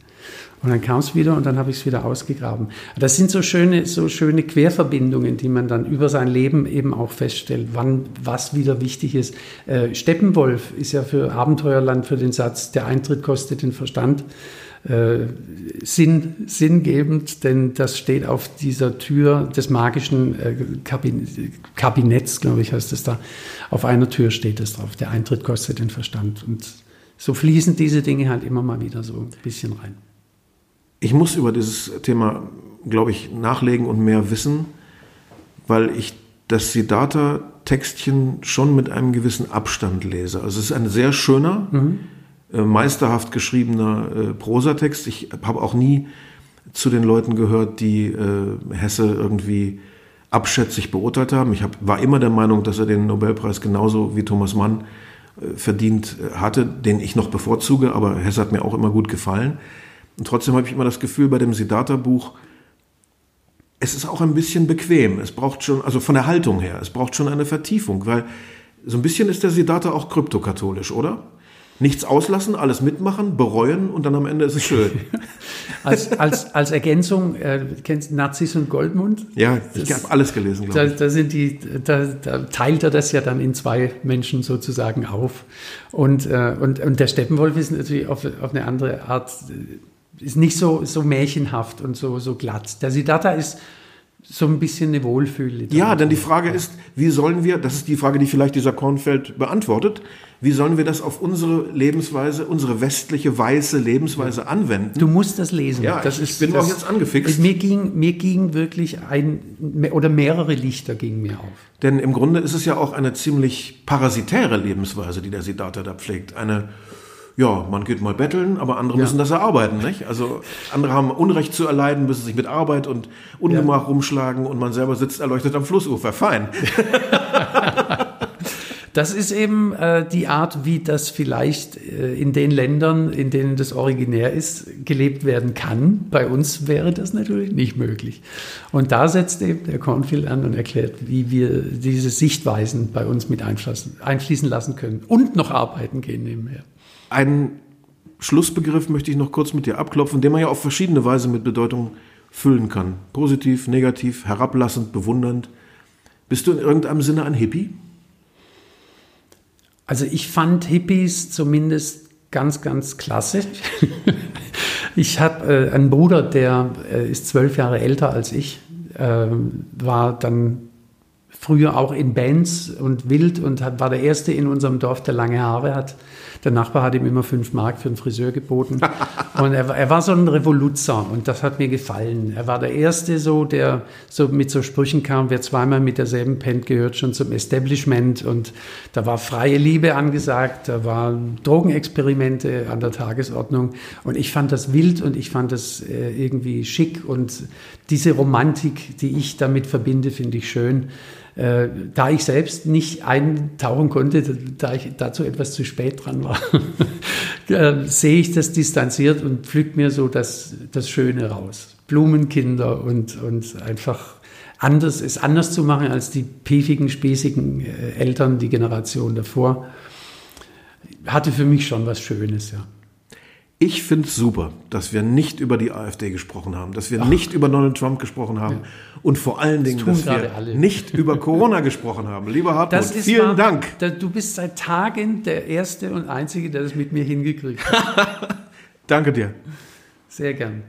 Und dann kam es wieder und dann habe ich es wieder ausgegraben. Das sind so schöne, so schöne Querverbindungen, die man dann über sein Leben eben auch feststellt, wann was wieder wichtig ist. Äh, Steppenwolf ist ja für Abenteuerland für den Satz, der Eintritt kostet den Verstand. Äh, Sinn, sinngebend, denn das steht auf dieser Tür des magischen äh, Kabinetts, glaube ich, heißt es da. Auf einer Tür steht es drauf. Der Eintritt kostet den Verstand. Und so fließen diese Dinge halt immer mal wieder so ein bisschen rein. Ich muss über dieses Thema, glaube ich, nachlegen und mehr wissen, weil ich das Siddhartha-Textchen schon mit einem gewissen Abstand lese. Also es ist ein sehr schöner, mhm. Äh, meisterhaft geschriebener äh, Prosatext. Ich habe auch nie zu den Leuten gehört, die äh, Hesse irgendwie abschätzig beurteilt haben. Ich hab, war immer der Meinung, dass er den Nobelpreis genauso wie Thomas Mann verdient hatte, den ich noch bevorzuge, aber Hesse hat mir auch immer gut gefallen. Und trotzdem habe ich immer das Gefühl bei dem Siddhartha-Buch, es ist auch ein bisschen bequem. Es braucht schon, also von der Haltung her, es braucht schon eine Vertiefung, weil so ein bisschen ist der Siddhartha auch kryptokatholisch, oder? Nichts auslassen, alles mitmachen, bereuen und dann am Ende ist es schön. als, als, als Ergänzung, äh, kennst du Nazis und Goldmund? Ja, ich habe alles gelesen, glaube. Da, da, sind die, da, da, teilt er das ja dann in zwei Menschen sozusagen auf. Und, äh, und, und der Steppenwolf ist natürlich auf, auf eine andere Art ist nicht so, so märchenhaft und so, so glatt. Der Siddhartha ist so ein bisschen eine Wohlfühle. Ja, denn die Frage ist, wie sollen wir, das ist die Frage, die vielleicht dieser Kornfeld beantwortet, wie sollen wir das auf unsere Lebensweise, unsere westliche weiße Lebensweise anwenden? Du musst das lesen. Ja, das ich ist, bin das, auch jetzt angefixt. Mir ging, mir ging wirklich ein oder mehrere Lichter gingen mir auf. Denn im Grunde ist es ja auch eine ziemlich parasitäre Lebensweise, die der Siddhartha da pflegt. Eine ja, man geht mal betteln, aber andere ja. müssen das erarbeiten, nicht? Also andere haben Unrecht zu erleiden, müssen sich mit Arbeit und Ungemach ja. rumschlagen und man selber sitzt erleuchtet am Flussufer. Fein. Das ist eben äh, die Art, wie das vielleicht äh, in den Ländern, in denen das originär ist, gelebt werden kann. Bei uns wäre das natürlich nicht möglich. Und da setzt eben der Cornfield an und erklärt, wie wir diese Sichtweisen bei uns mit einfließen lassen können und noch arbeiten gehen nebenher. Einen Schlussbegriff möchte ich noch kurz mit dir abklopfen, den man ja auf verschiedene Weise mit Bedeutung füllen kann. Positiv, negativ, herablassend, bewundernd. Bist du in irgendeinem Sinne ein Hippie? Also ich fand Hippies zumindest ganz, ganz klassisch. ich habe äh, einen Bruder, der äh, ist zwölf Jahre älter als ich, äh, war dann früher auch in Bands und wild und hat, war der Erste in unserem Dorf, der lange Haare hat. Der Nachbar hat ihm immer fünf Mark für einen Friseur geboten. und er, er, war so ein Revoluzer und das hat mir gefallen. Er war der Erste so, der so mit so Sprüchen kam, wer zweimal mit derselben pennt, gehört schon zum Establishment. Und da war freie Liebe angesagt, da waren Drogenexperimente an der Tagesordnung. Und ich fand das wild und ich fand das äh, irgendwie schick und diese Romantik, die ich damit verbinde, finde ich schön. Äh, da ich selbst nicht eintauchen konnte, da ich dazu etwas zu spät dran war, sehe ich das distanziert und pflück mir so das, das Schöne raus. Blumenkinder und, und einfach anders, es anders zu machen als die piefigen, spießigen äh, Eltern, die Generation davor, hatte für mich schon was Schönes, ja. Ich finde es super, dass wir nicht über die AfD gesprochen haben, dass wir Ach. nicht über Donald Trump gesprochen haben ja. und vor allen Dingen, das dass wir alle. nicht über Corona gesprochen haben. Lieber Hartmut, vielen wahr, Dank. Du bist seit Tagen der Erste und Einzige, der das mit mir hingekriegt hat. Danke dir. Sehr gern.